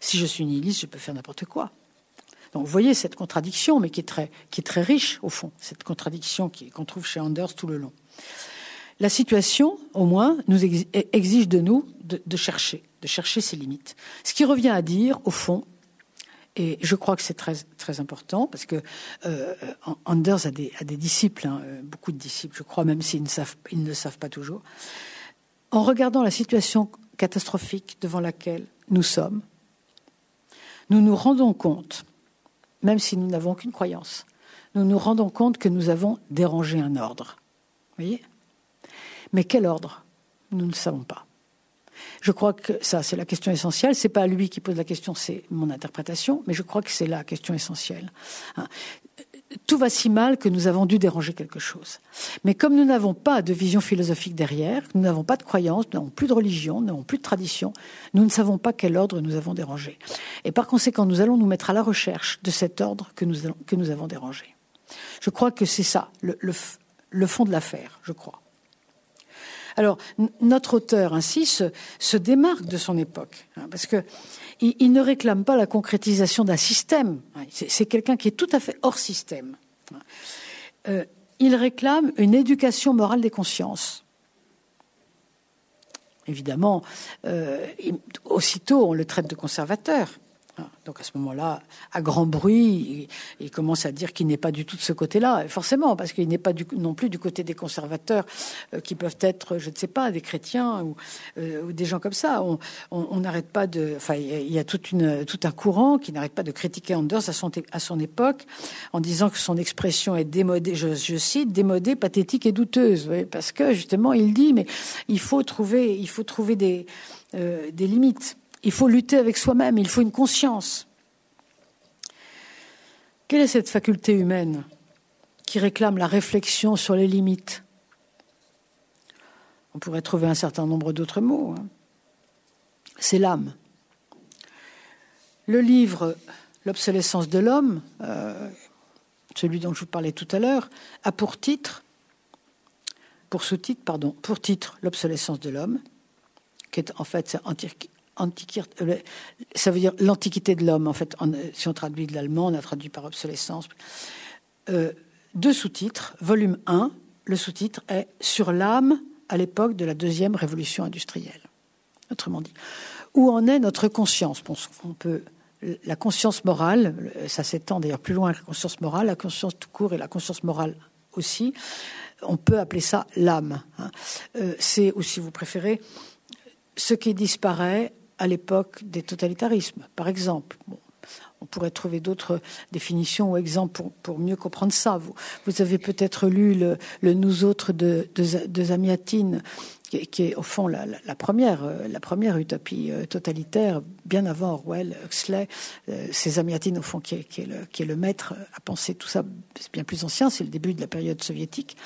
Speaker 2: Si je suis nihiliste, je peux faire n'importe quoi. Donc vous voyez cette contradiction, mais qui est très, riche au fond, cette contradiction qu'on trouve chez Anders tout le long. La situation, au moins, nous exige de nous de, chercher, de chercher ses limites. Ce qui revient à dire, au fond, et je crois que c'est très, important parce que euh, Anders a des, a des disciples, hein, euh, beaucoup de disciples, je crois, même s'ils ne, savent, ils ne savent pas toujours. En regardant la situation catastrophique devant laquelle nous sommes, nous nous rendons compte même si nous n'avons aucune croyance, nous nous rendons compte que nous avons dérangé un ordre. Voyez? Mais quel ordre? Nous ne savons pas. Je crois que ça, c'est la question essentielle. C'est pas lui qui pose la question, c'est mon interprétation, mais je crois que c'est la question essentielle. Tout va si mal que nous avons dû déranger quelque chose. Mais comme nous n'avons pas de vision philosophique derrière, nous n'avons pas de croyance, nous n'avons plus de religion, nous n'avons plus de tradition, nous ne savons pas quel ordre nous avons dérangé. Et par conséquent, nous allons nous mettre à la recherche de cet ordre que nous, que nous avons dérangé. Je crois que c'est ça, le, le, fond de l'affaire, je crois. Alors, notre auteur, ainsi, se, démarque de son époque, hein, parce que il, ne réclame pas la concrétisation d'un système. C'est quelqu'un qui est tout à fait hors système. Euh, il réclame une éducation morale des consciences. Évidemment, euh, aussitôt on le traite de conservateur. Donc à ce moment-là, à grand bruit, il, commence à dire qu'il n'est pas du tout de ce côté-là, forcément, parce qu'il n'est pas non plus du côté des conservateurs euh, qui peuvent être, je ne sais pas, des chrétiens ou, euh, des gens comme ça. On n'arrête pas de, enfin, il y a tout un courant qui n'arrête pas de critiquer Anders à son, époque en disant que son expression est démodée, je, cite, démodée, pathétique et douteuse, parce que justement il dit, mais il faut trouver, il faut trouver des, euh, des limites. Il faut lutter avec soi-même, il faut une conscience. Quelle est cette faculté humaine qui réclame la réflexion sur les limites? On pourrait trouver un certain nombre d'autres mots. Hein. C'est l'âme. Le livre L'obsolescence de l'homme, euh, celui dont je vous parlais tout à l'heure, a pour titre, pour sous-titre, pardon, pour titre L'obsolescence de l'homme, qui est en fait ça veut dire l'antiquité de l'homme, en fait. si on traduit de l'allemand, on a traduit par obsolescence. Euh, deux sous-titres. Volume 1, le sous-titre est Sur l'âme à l'époque de la deuxième révolution industrielle. Autrement dit, où en est notre conscience? On peut, La conscience morale, ça s'étend d'ailleurs plus loin que la conscience morale, la conscience tout court et la conscience morale aussi. On peut appeler ça l'âme. Hein. Euh, c'est, ou si vous préférez, ce qui disparaît à l'époque des totalitarismes, par exemple. on pourrait trouver d'autres définitions ou exemples pour, mieux comprendre ça. Vous, avez peut-être lu le, Nous autres de, de, de Zamiatine, qui, est au fond la, première, euh, la première utopie euh, totalitaire, bien avant Orwell, Huxley, euh, ces Amiatine au fond qui est, le, maître à penser tout ça, c'est bien plus ancien, c'est le début de la période soviétique.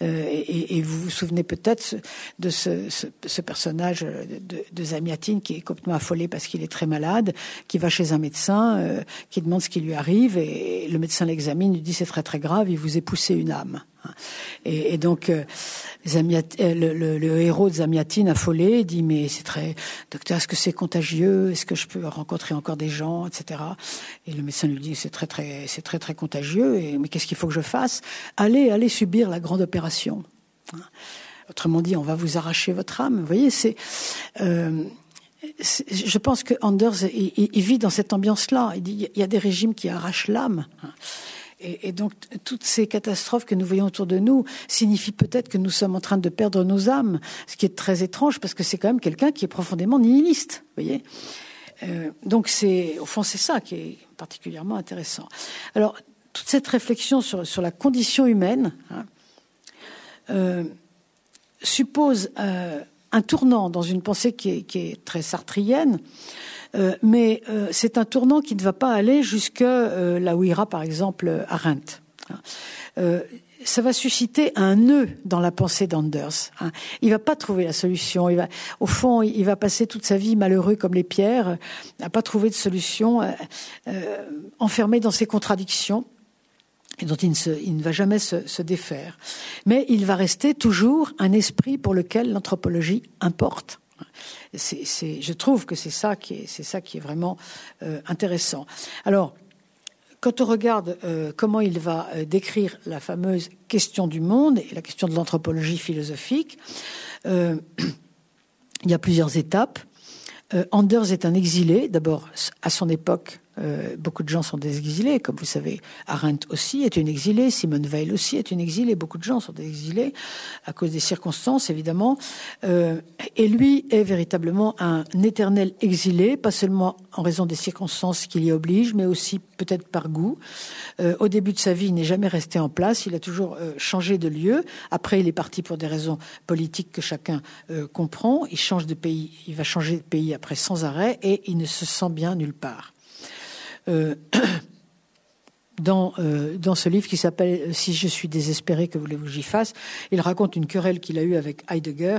Speaker 2: et, vous vous souvenez peut-être de ce, ce, personnage de, de, Zamiatine qui est complètement affolé parce qu'il est très malade, qui va chez un médecin, qui demande ce qui lui arrive, et le médecin l'examine, lui dit c'est très très grave, il vous est poussé une âme. Et, donc, euh, euh, le, héros de Zamiatine, affolé, dit Mais c'est très. Docteur, est-ce que c'est contagieux? Est-ce que je peux rencontrer encore des gens? Etc. Et le médecin lui dit C'est très, très, c'est très, très contagieux. Mais qu'est-ce qu'il faut que je fasse? Allez, allez subir la grande opération. Hein? Autrement dit, on va vous arracher votre âme. Vous voyez, c'est. Euh, je pense que Anders, il, vit dans cette ambiance-là. Il dit il y a des régimes qui arrachent l'âme. Et, donc, toutes ces catastrophes que nous voyons autour de nous signifient peut-être que nous sommes en train de perdre nos âmes, ce qui est très étrange parce que c'est quand même quelqu'un qui est profondément nihiliste, voyez. Euh, donc, c'est au fond, c'est ça qui est particulièrement intéressant. Alors, toute cette réflexion sur, sur la condition humaine hein, euh, suppose euh, un tournant dans une pensée qui est, très sartrienne. Euh, mais euh, c'est un tournant qui ne va pas aller jusque euh, là où ira, par exemple, Arendt. ça va susciter un nœud dans la pensée d'Anders. Hein. Il va pas trouver la solution. Il va, au fond, il va passer toute sa vie malheureux comme les pierres, à pas trouver de solution, enfermé dans ses contradictions et dont il ne, va jamais se, défaire. Mais il va rester toujours un esprit pour lequel l'anthropologie importe je trouve que c'est ça qui est, c'est ça qui est vraiment euh, intéressant. Alors, quand on regarde euh, comment il va euh, décrire la fameuse question du monde et la question de l'anthropologie philosophique, [clears throat] il y a plusieurs étapes. Anders est un exilé, d'abord à son époque Euh, beaucoup de gens sont des exilés, comme vous savez. Arendt aussi est une exilée, Simone Veil aussi est une exilée. Beaucoup de gens sont des exilés à cause des circonstances, évidemment. Euh, et lui est véritablement un éternel exilé, pas seulement en raison des circonstances qui l'y obligent, mais aussi peut-être par goût. Euh, au début de sa vie, il n'est jamais resté en place. Il a toujours changé de lieu. Après, il est parti pour des raisons politiques que chacun comprend. Il change de pays. Il va changer de pays après sans arrêt et il ne se sent bien nulle part. Euh, [coughs] dans, euh, dans ce livre qui s'appelle Si je suis désespéré, que voulez-vous que j'y fasse? Il raconte une querelle qu'il a eue avec Heidegger,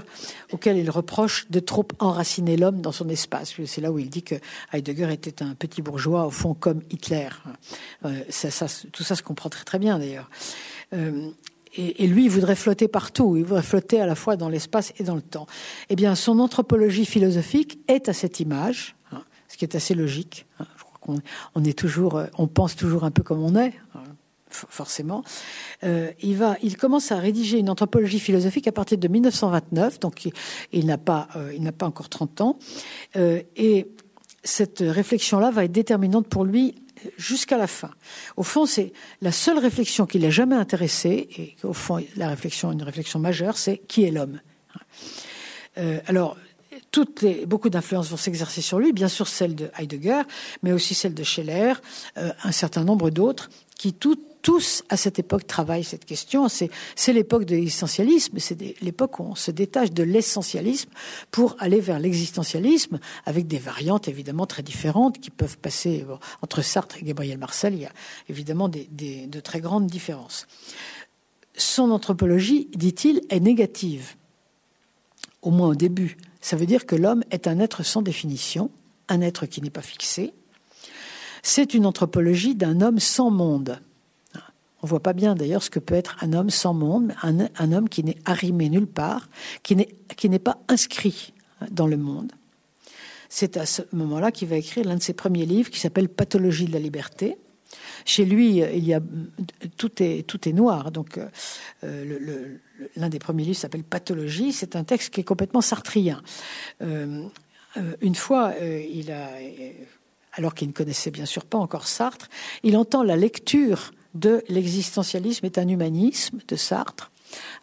Speaker 2: auquel il reproche de trop enraciner l'homme dans son espace. C'est là où il dit que Heidegger était un petit bourgeois, au fond, comme Hitler. Euh, tout ça se comprend très très bien d'ailleurs. et, lui, il voudrait flotter partout. Il voudrait flotter à la fois dans l'espace et dans le temps. Eh bien, son anthropologie philosophique est à cette image, hein, ce qui est assez logique. Hein on, est toujours, euh, on pense toujours un peu comme on est, hein, forcément. Euh, il va, il commence à rédiger une anthropologie philosophique à partir de 1929, donc il, n'a pas, euh, il n'a pas encore 30 ans, et cette réflexion-là va être déterminante pour lui jusqu'à la fin. Au fond, c'est la seule réflexion qui l'a jamais intéressé, et au fond, la réflexion, une réflexion majeure, c'est qui est l'homme? alors, beaucoup d'influences vont s'exercer sur lui, bien sûr celle de Heidegger, mais aussi celle de Scheller, euh, un certain nombre d'autres, qui tous à cette époque travaillent cette question. C'est, l'époque de l'existentialisme, c'est l'époque où on se détache de l'essentialisme pour aller vers l'existentialisme, avec des variantes évidemment très différentes qui peuvent passer entre Sartre et Gabriel Marcel. Il y a évidemment de très grandes différences. Son anthropologie, dit-il, est négative, au moins au début. Ça veut dire que l'homme est un être sans définition, un être qui n'est pas fixé. C'est une anthropologie d'un homme sans monde. On voit pas bien d'ailleurs ce que peut être un homme sans monde, un, un homme qui n'est arrimé nulle part, qui n'est pas inscrit dans le monde. C'est à ce moment-là qu'il va écrire l'un de ses premiers livres qui s'appelle Pathologie de la liberté, chez lui, y a tout est noir. Donc, euh, l'un des premiers livres s'appelle Pathologie. C'est un texte qui est complètement sartrien. Euh, euh, une fois, il a, alors qu'il ne connaissait bien sûr pas encore Sartre, il entend la lecture de l'existentialisme est un humanisme de Sartre,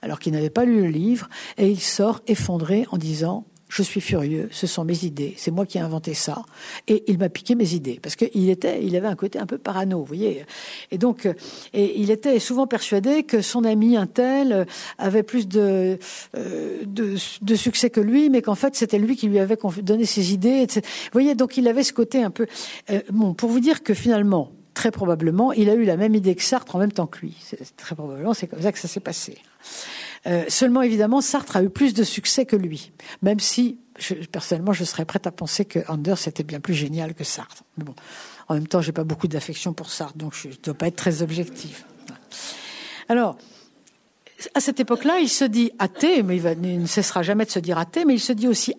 Speaker 2: alors qu'il n'avait pas lu le livre, et il sort effondré en disant je suis furieux, ce sont mes idées, c'est moi qui ai inventé ça, et il m'a piqué mes idées, parce qu'il était, il avait un côté un peu parano, vous voyez, et donc, euh, et il était souvent persuadé que son ami un tel euh, avait plus de, euh, de, succès que lui, mais qu'en fait c'était lui qui lui avait donné ses idées, etc. Vous voyez, donc il avait ce côté un peu, bon, pour vous dire que finalement, très probablement, il a eu la même idée que Sartre en même temps que lui. Très probablement, c'est comme ça que ça s'est passé. Euh, seulement, évidemment, Sartre a eu plus de succès que lui, même si, personnellement, je serais prête à penser que Anders était bien plus génial que Sartre. Mais bon, en même temps, j'ai pas beaucoup d'affection pour Sartre, donc je ne dois pas être très objectif. Alors, à cette époque-là, il se dit athée, mais il, ne cessera jamais de se dire athée, mais il se dit aussi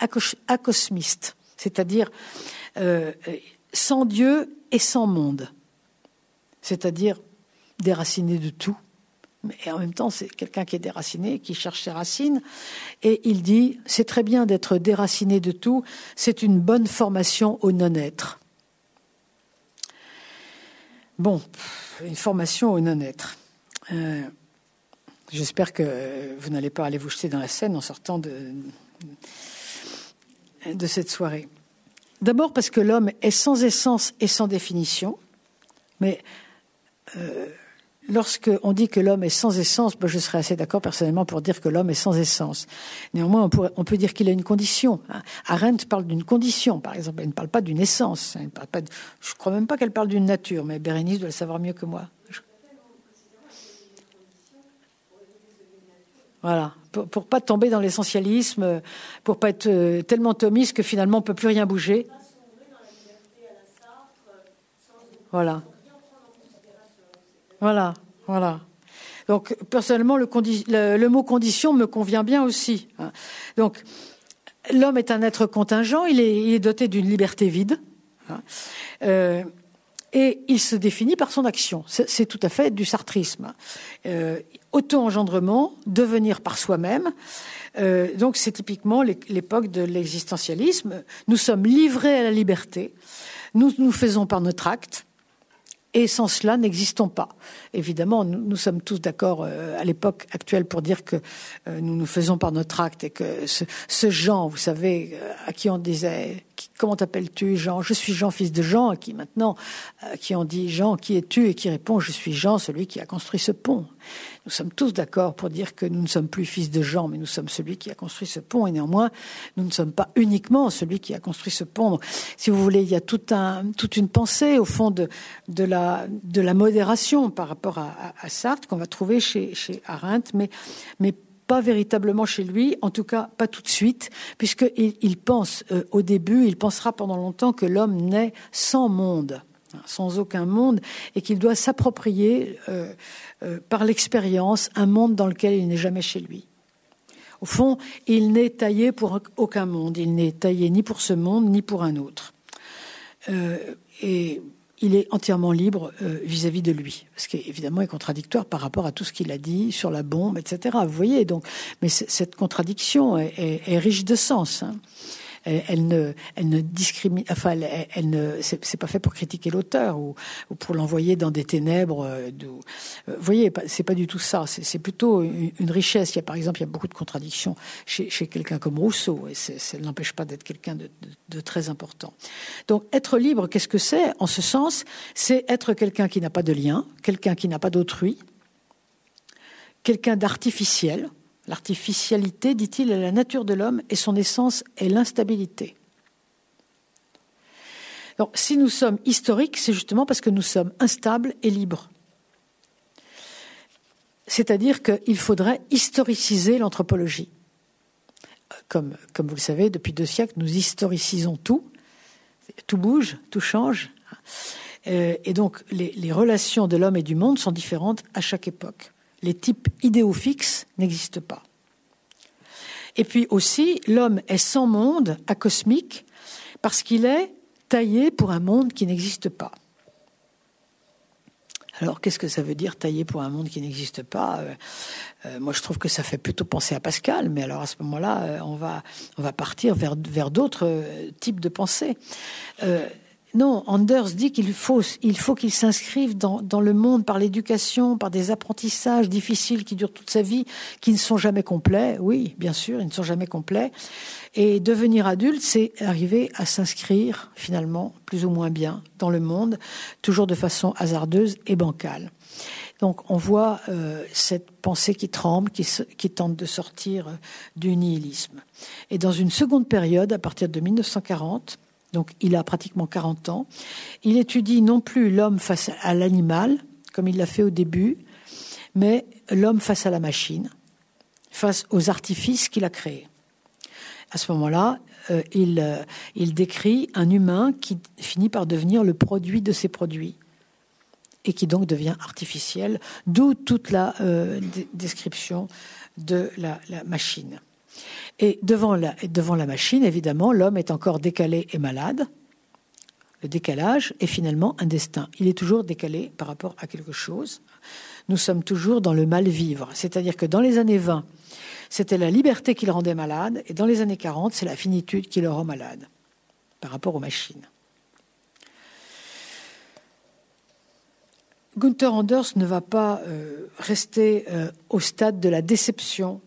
Speaker 2: acosmiste, c'est-à-dire euh, sans Dieu et sans monde, c'est-à-dire déraciné de tout, mais en même temps, c'est quelqu'un qui est déraciné, qui cherche ses racines. Et il dit, c'est très bien d'être déraciné de tout, c'est une bonne formation au non-être. Bon, une formation au non-être. Euh, j'espère que vous n'allez pas aller vous jeter dans la scène en sortant de, de cette soirée. D'abord parce que l'homme est sans essence et sans définition, mais euh, Lorsqu'on dit que l'homme est sans essence, je serais assez d'accord personnellement pour dire que l'homme est sans essence. Néanmoins, on, peut dire qu'il a une condition. Arendt parle d'une condition, par exemple. Elle ne parle pas d'une essence. Ne je ne crois même pas qu'elle parle d'une nature, mais Bérénice doit le savoir mieux que moi. Voilà, pour, ne pas tomber dans l'essentialisme, pour pas être euh, tellement thomiste que finalement on peut plus rien bouger. Voilà. Voilà, voilà. Donc personnellement, le, mot condition me convient bien aussi. Hein. Donc l'homme est un être contingent, il est, doté d'une liberté vide. Hein. Euh, et il se définit par son action. C'est tout à fait du sartrisme. Euh, auto-engendrement, devenir par soi-même. Euh, donc c'est typiquement l'époque de l'existentialisme. Nous sommes livrés à la liberté. nous nous faisons par notre acte, et sans cela, n'existons pas. Évidemment, nous, sommes tous d'accord euh, à l'époque actuelle pour dire que euh, nous nous faisons par notre acte et que ce, ce Jean, vous savez, euh, à qui on disait comment t'appelles-tu Jean? Je suis Jean, fils de Jean, qui maintenant, qui on dit Jean, qui es-tu? Et qui répond, je suis Jean, celui qui a construit ce pont. Nous sommes tous d'accord pour dire que nous ne sommes plus fils de Jean, mais nous sommes celui qui a construit ce pont, et néanmoins, nous ne sommes pas uniquement celui qui a construit ce pont. si vous voulez, il y a toute une pensée, au fond, de, la, modération par rapport à, Sartre, qu'on va trouver chez, chez Arendt, mais, mais pas véritablement chez lui, en tout cas pas tout de suite, puisqu'il il pense euh, au début, il pensera pendant longtemps que l'homme naît sans monde, hein, sans aucun monde, et qu'il doit s'approprier euh, euh, par l'expérience un monde dans lequel il n'est jamais chez lui. Au fond, il n'est taillé pour aucun monde, il n'est taillé ni pour ce monde ni pour un autre. Il est entièrement libre euh, vis-à-vis de lui, ce qui évidemment est contradictoire par rapport à tout ce qu'il a dit sur la bombe, etc. Vous voyez, donc, mais cette contradiction est, riche de sens. Hein elle, ne, elle ne discrimine, enfin, elle, ne, c'est pas fait pour critiquer l'auteur ou, pour l'envoyer dans des ténèbres. Euh, euh, vous voyez, c'est pas du tout ça. C'est plutôt une, richesse. Il y a, par exemple, il y a beaucoup de contradictions chez, quelqu'un comme Rousseau, et ça ne l'empêche pas d'être quelqu'un de, de, très important. Donc, être libre, qu'est-ce que c'est En ce sens, c'est être quelqu'un qui n'a pas de lien, quelqu'un qui n'a pas d'autrui, quelqu'un d'artificiel, L'artificialité, dit-il, est la nature de l'homme et son essence est l'instabilité. Si nous sommes historiques, c'est justement parce que nous sommes instables et libres. C'est-à-dire qu'il faudrait historiciser l'anthropologie. Comme, vous le savez, depuis deux siècles, nous historicisons tout. Tout bouge, tout change. Euh, et donc, les relations de l'homme et du monde sont différentes à chaque époque les types idéaux fixes n'existent pas. Et puis aussi, l'homme est sans monde, acosmique, parce qu'il est taillé pour un monde qui n'existe pas. Alors, qu'est-ce que ça veut dire taillé pour un monde qui n'existe pas? Euh, euh, Moi, je trouve que ça fait plutôt penser à Pascal, mais alors à ce moment-là, euh, on, va, partir vers, vers d'autres types de pensées. Non, Anders dit qu'il faut il faut qu'il s'inscrive dans, le monde par l'éducation, par des apprentissages difficiles qui durent toute sa vie, qui ne sont jamais complets. Oui, bien sûr, ils ne sont jamais complets. Et devenir adulte, c'est arriver à s'inscrire finalement plus ou moins bien dans le monde, toujours de façon hasardeuse et bancale. Donc on voit euh, cette pensée qui tremble, qui, qui, tente de sortir du nihilisme. Et dans une seconde période, à partir de 1940, donc il a pratiquement 40 ans. Il étudie non plus l'homme face à l'animal, comme il l'a fait au début, mais l'homme face à la machine, face aux artifices qu'il a créés. À ce moment-là, euh, il, euh, il décrit un humain qui finit par devenir le produit de ses produits et qui donc devient artificiel, d'où toute la euh, description de la machine. Et devant la, machine, évidemment, l'homme est encore décalé et malade. Le décalage est finalement un destin. Il est toujours décalé par rapport à quelque chose. Nous sommes toujours dans le mal-vivre. C'est-à-dire que dans les années 20, c'était la liberté qui le rendait malade, et dans les années 40, c'est la finitude qui le rend malade par rapport aux machines. Gunther Anders ne va pas euh, rester euh, au stade de la déception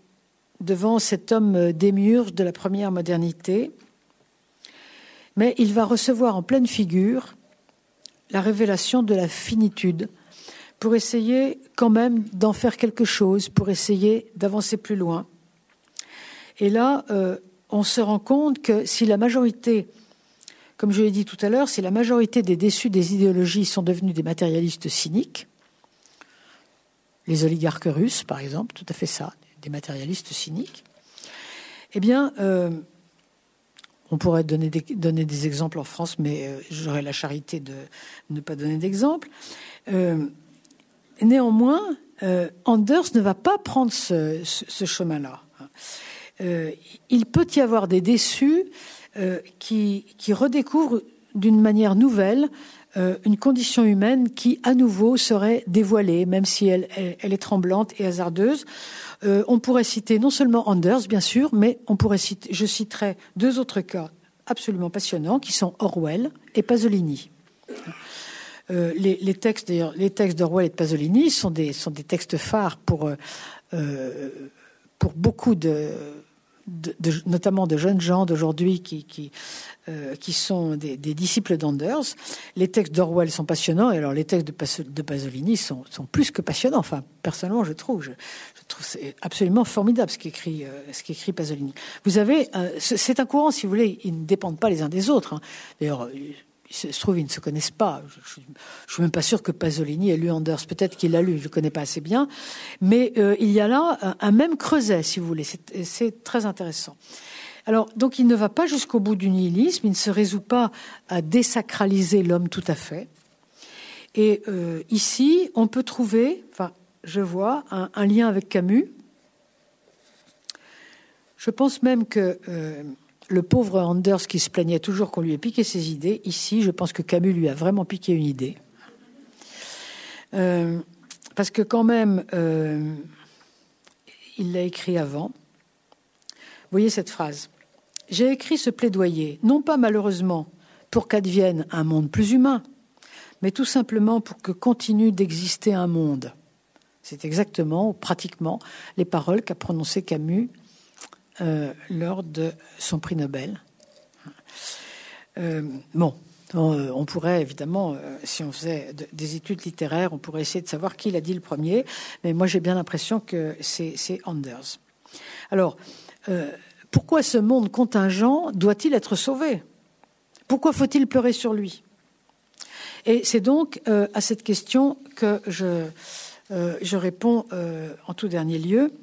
Speaker 2: devant cet homme démiurge de la première modernité, mais il va recevoir en pleine figure la révélation de la finitude pour essayer quand même d'en faire quelque chose, pour essayer d'avancer plus loin. Et là, euh, on se rend compte que si la majorité, comme je l'ai dit tout à l'heure, si la majorité des déçus des idéologies sont devenus des matérialistes cyniques, les oligarques russes, par exemple, tout à fait ça, des matérialistes cyniques, eh bien, euh, on pourrait donner des, donner des, exemples en France, mais euh, j'aurais la charité de ne pas donner d'exemple. Euh, néanmoins, Anders ne va pas prendre ce, chemin-là. il peut y avoir des déçus qui, qui redécouvrent d'une manière nouvelle une condition humaine qui, à nouveau, serait dévoilée, même si elle, est tremblante et hasardeuse. Euh, on pourrait citer non seulement Anders, bien sûr, mais on pourrait citer, je citerai deux autres cas absolument passionnants qui sont Orwell et Pasolini. Euh, les, textes, d'ailleurs, les textes d'Orwell et de Pasolini sont des, textes phares pour, euh, beaucoup de, notamment de jeunes gens d'aujourd'hui qui, euh, qui sont des, disciples d'Anders. Les textes d'Orwell sont passionnants, et alors les textes de, Pasolini sont, plus que passionnants. Enfin, personnellement, je trouve, je, trouve c'est absolument formidable ce qu'écrit euh, ce qu'écrit Pasolini. Vous avez, euh, c'est un courant, si vous voulez, ils ne dépendent pas les uns des autres. Hein. D'ailleurs, il se trouve, ils ne se connaissent pas. Je ne suis même pas sûr que Pasolini ait lu Anders. Peut-être qu'il l'a lu, je ne connais pas assez bien. Mais il y a là un, même creuset, si vous voulez. C'est très intéressant. Alors, donc, il ne va pas jusqu'au bout du nihilisme. Il ne se résout pas à désacraliser l'homme tout à fait. Et euh, ici, on peut trouver, enfin, je vois un, lien avec Camus. Je pense même que euh, le pauvre Anders qui se plaignait toujours qu'on lui ait piqué ses idées, ici, je pense que Camus lui a vraiment piqué une idée. Euh, parce que quand même, il l'a écrit avant. Voyez cette phrase. J'ai écrit ce plaidoyer, non pas malheureusement pour qu'advienne un monde plus humain, mais tout simplement pour que continue d'exister un monde. C'est exactement, ou pratiquement, les paroles qu'a prononcées Camus euh, lors de son prix Nobel. Euh, bon, euh, on, pourrait évidemment, si on faisait des études littéraires, on pourrait essayer de savoir qui l'a dit le premier, mais moi j'ai bien l'impression que c'est Anders. Alors, pourquoi ce monde contingent doit-il être sauvé? Pourquoi faut-il pleurer sur lui? Et c'est donc à cette question que je, je réponds en tout dernier lieu.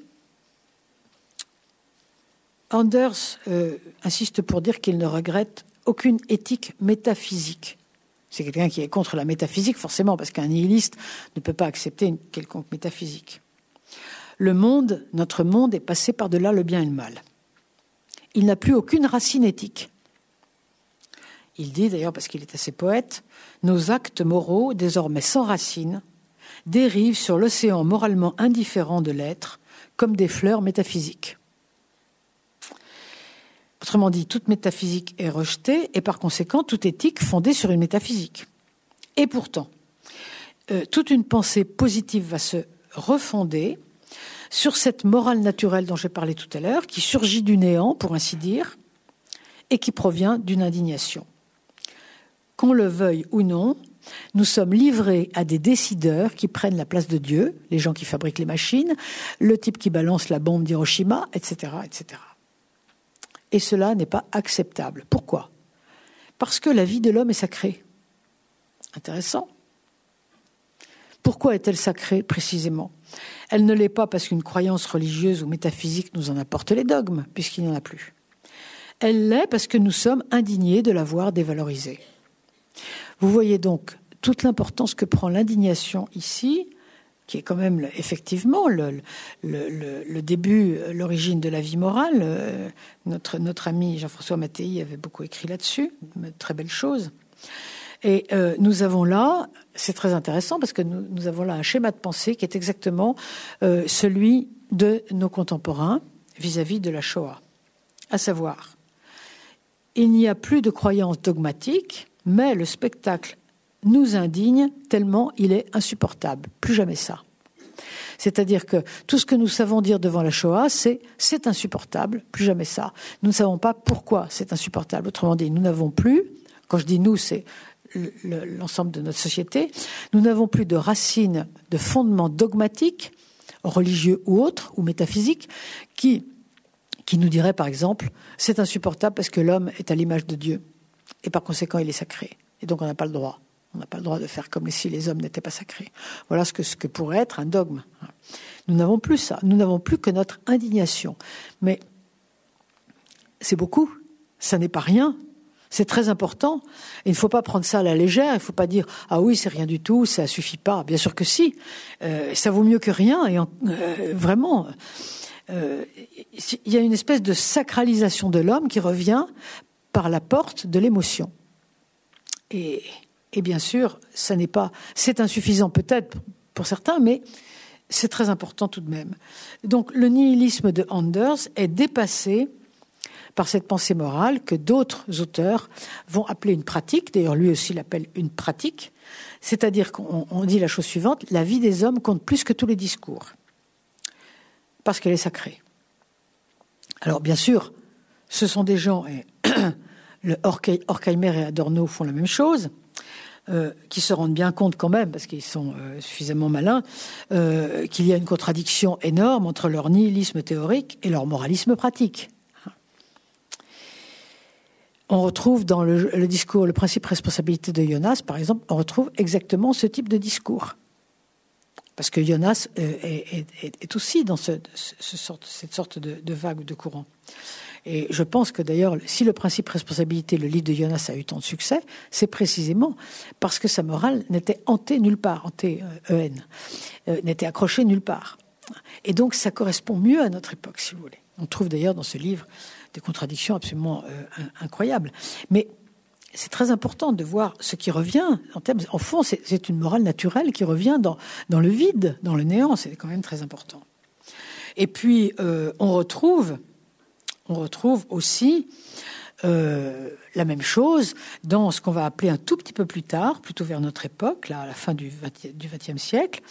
Speaker 2: Anders euh, insiste pour dire qu'il ne regrette aucune éthique métaphysique. C'est quelqu'un qui est contre la métaphysique, forcément, parce qu'un nihiliste ne peut pas accepter une quelconque métaphysique. Le monde, notre monde, est passé par-delà le bien et le mal. Il n'a plus aucune racine éthique. Il dit d'ailleurs, parce qu'il est assez poète, nos actes moraux, désormais sans racine, dérivent sur l'océan moralement indifférent de l'être comme des fleurs métaphysiques. Autrement dit, toute métaphysique est rejetée et par conséquent toute éthique fondée sur une métaphysique. Et pourtant, euh, toute une pensée positive va se refonder sur cette morale naturelle dont j'ai parlé tout à l'heure, qui surgit du néant, pour ainsi dire, et qui provient d'une indignation. Qu'on le veuille ou non, nous sommes livrés à des décideurs qui prennent la place de Dieu, les gens qui fabriquent les machines, le type qui balance la bombe d'Hiroshima, etc., etc. Et cela n'est pas acceptable. Pourquoi? Parce que la vie de l'homme est sacrée. Intéressant. Pourquoi est-elle sacrée précisément? Elle ne l'est pas parce qu'une croyance religieuse ou métaphysique nous en apporte les dogmes, puisqu'il n'y en a plus. Elle l'est parce que nous sommes indignés de la voir dévalorisée. Vous voyez donc toute l'importance que prend l'indignation ici qui est quand même effectivement le, le, début, l'origine de la vie morale. Euh, notre, notre ami Jean-François Mattei avait beaucoup écrit là-dessus, très belle chose. Et euh, nous avons là, c'est très intéressant parce que nous, avons là un schéma de pensée qui est exactement euh, celui de nos contemporains vis-à-vis -vis de la Shoah. À savoir, il n'y a plus de croyances dogmatiques, mais le spectacle nous indigne tellement il est insupportable. Plus jamais ça. C'est-à-dire que tout ce que nous savons dire devant la Shoah, c'est c'est insupportable, plus jamais ça. Nous ne savons pas pourquoi c'est insupportable. Autrement dit, nous n'avons plus, quand je dis nous, c'est l'ensemble de notre société, nous n'avons plus de racines, de fondements dogmatiques, religieux ou autres, ou métaphysiques, qui, qui nous diraient par exemple, c'est insupportable parce que l'homme est à l'image de Dieu, et par conséquent il est sacré, et donc on n'a pas le droit. On n'a pas le droit de faire comme si les hommes n'étaient pas sacrés. Voilà ce que, ce que pourrait être un dogme. Nous n'avons plus ça. Nous n'avons plus que notre indignation. Mais c'est beaucoup. Ça n'est pas rien. C'est très important. il ne faut pas prendre ça à la légère. Il ne faut pas dire ah oui c'est rien du tout, ça suffit pas. Bien sûr que si. Euh, ça vaut mieux que rien. Et euh, vraiment, euh, il y a une espèce de sacralisation de l'homme qui revient par la porte de l'émotion. Et et bien sûr, ça n'est pas, c'est insuffisant peut-être pour certains, mais c'est très important tout de même. Donc le nihilisme de Anders est dépassé par cette pensée morale que d'autres auteurs vont appeler une pratique, d'ailleurs lui aussi l'appelle une pratique, c'est-à-dire qu'on dit la chose suivante, la vie des hommes compte plus que tous les discours, parce qu'elle est sacrée. Alors bien sûr, ce sont des gens, et [clears throat] le Horkheimer et Adorno font la même chose, euh, qui se rendent bien compte quand même, parce qu'ils sont euh, suffisamment malins, euh, qu'il y a une contradiction énorme entre leur nihilisme théorique et leur moralisme pratique. On retrouve dans le, discours, le principe responsabilité de Jonas, par exemple, on retrouve exactement ce type de discours. Parce que Jonas est, aussi dans ce, cette sorte de, vague ou de courant. Et je pense que d'ailleurs, si le principe responsabilité, le livre de Jonas a eu tant de succès, c'est précisément parce que sa morale n'était hantée nulle part, hantée euh, EN, euh, n'était accrochée nulle part. Et donc ça correspond mieux à notre époque, si vous voulez. On trouve d'ailleurs dans ce livre des contradictions absolument euh, incroyables. Mais c'est très important de voir ce qui revient. En, termes, en fond, c'est une morale naturelle qui revient dans, dans le vide, dans le néant. C'est quand même très important. Et puis, on retrouve on retrouve aussi euh, la même chose dans ce qu'on va appeler un tout petit peu plus tard, plutôt vers notre époque, là, à la fin du XXe siècle,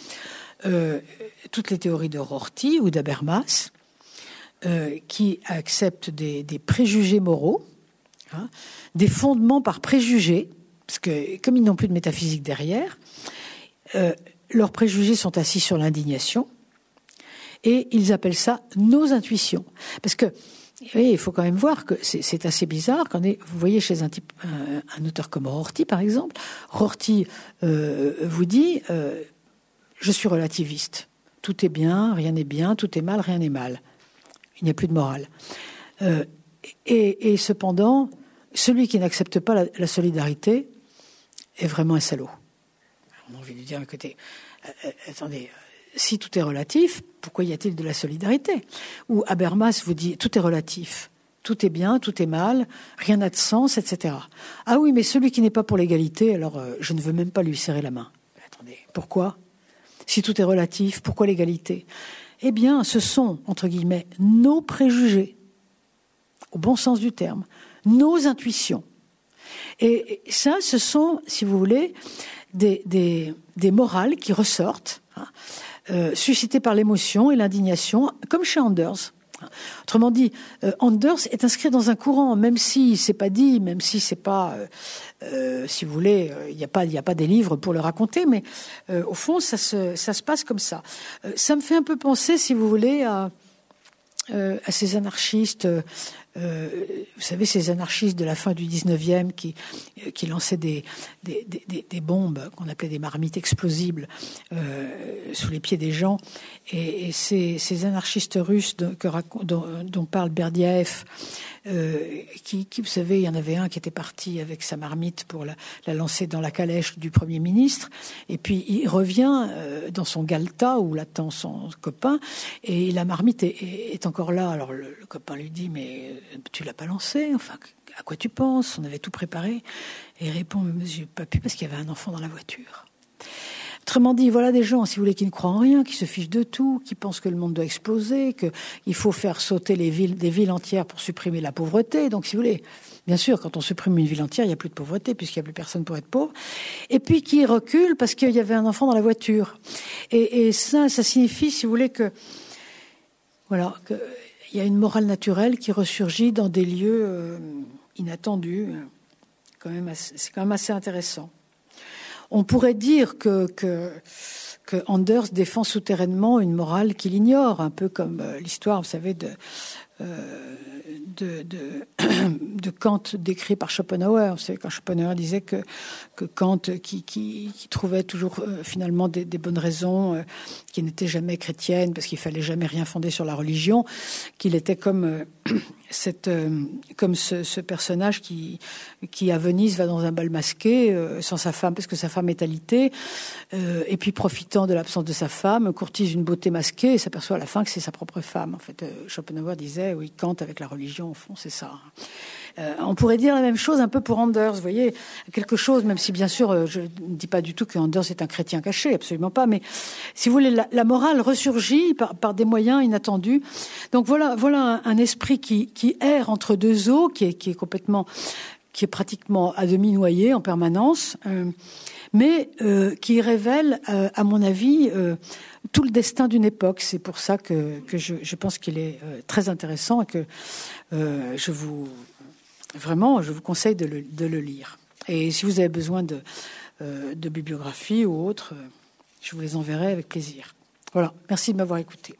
Speaker 2: euh, toutes les théories de Rorty ou d'Habermas, euh, qui acceptent des, préjugés moraux, hein, des fondements par préjugés, parce que comme ils n'ont plus de métaphysique derrière, leurs préjugés sont assis sur l'indignation, et ils appellent ça nos intuitions. Parce que oui, il faut quand même voir que c'est assez bizarre quand vous voyez chez un, auteur comme Rorty, par exemple, Rorty euh, vous dit euh, Je suis relativiste. Tout est bien, rien n'est bien, tout est mal, rien n'est mal. Il n'y a plus de morale. Euh, et, cependant, celui qui n'accepte pas la, solidarité est vraiment un salaud. On a envie de dire écoutez, attendez, si tout est relatif, pourquoi y a-t-il de la solidarité? Ou Habermas vous dit tout est relatif, tout est bien, tout est mal, rien n'a de sens, etc. Ah oui, mais celui qui n'est pas pour l'égalité, alors euh, je ne veux même pas lui serrer la main. Attendez, pourquoi? Si tout est relatif, pourquoi l'égalité? Eh bien, ce sont, entre guillemets, nos préjugés, au bon sens du terme, nos intuitions. Et ça, ce sont, si vous voulez, des, morales qui ressortent. Hein, euh, suscité par l'émotion et l'indignation, comme chez Anders. Autrement dit, euh, Anders est inscrit dans un courant, même si c'est pas dit, même si c'est pas, euh, si vous voulez, il n'y a pas, il a pas des livres pour le raconter, mais au fond, ça se, passe comme ça. ça me fait un peu penser, si vous voulez, à ces anarchistes euh, vous savez, ces anarchistes de la fin du 19e qui, euh, qui lançaient des, des, des, bombes qu'on appelait des marmites explosibles euh, sous les pieds des gens. Et, ces, ces, anarchistes russes dont parle Berdyaev, euh, qui, qui, vous savez, il y en avait un qui était parti avec sa marmite pour la, la lancer dans la calèche du Premier ministre, et puis il revient euh, dans son galta où l'attend son copain, et la marmite est, est, encore là. Alors le, le, copain lui dit, mais tu l'as pas lancé, enfin, à quoi tu penses? On avait tout préparé. Et il répond, mais j'ai pas pu parce qu'il y avait un enfant dans la voiture. Autrement dit, voilà des gens, si vous voulez, qui ne croient en rien, qui se fichent de tout, qui pensent que le monde doit exploser, qu'il faut faire sauter des villes entières pour supprimer la pauvreté. Donc, si vous voulez, bien sûr, quand on supprime une ville entière, il n'y a plus de pauvreté, puisqu'il n'y a plus personne pour être pauvre. Et puis qui recule parce qu'il y avait un enfant dans la voiture. Et, et ça, ça signifie, si vous voulez, que voilà, qu'il y a une morale naturelle qui ressurgit dans des lieux euh, inattendus. C'est quand même assez intéressant. On pourrait dire que, Anders défend souterrainement une morale qu'il ignore, un peu comme euh, l'histoire, vous savez, de, euh, de, [clears throat] de, Kant décrit par Schopenhauer. C'est quand Schopenhauer disait que, que Kant, qui, qui, trouvait toujours euh, finalement des, bonnes raisons, euh, qui n'était jamais chrétienne, parce qu'il fallait jamais rien fonder sur la religion, qu'il était comme, [clears throat] cette, comme ce, personnage qui, qui, à Venise, va dans un bal masqué sans sa femme, parce que sa femme est alitée, et puis profitant de l'absence de sa femme, courtise une beauté masquée et s'aperçoit à la fin que c'est sa propre femme. En fait, Schopenhauer disait oui, Kant avec la religion, au fond, c'est ça. Euh, on pourrait dire la même chose un peu pour Anders, vous voyez, quelque chose, même si bien sûr, euh, je ne dis pas du tout que Anders est un chrétien caché, absolument pas, mais si vous voulez, la, morale ressurgit par, des moyens inattendus. Donc voilà, voilà un, esprit qui, erre entre deux eaux, qui est, qui est complètement, qui est pratiquement à demi noyé en permanence, euh, mais qui révèle, à mon avis, tout le destin d'une époque. C'est pour ça que, je, pense qu'il est très intéressant et que je vous conseille de le, lire. Et si vous avez besoin de, euh, de bibliographie ou autre, euh, je vous les enverrai avec plaisir. Voilà, merci de m'avoir écouté.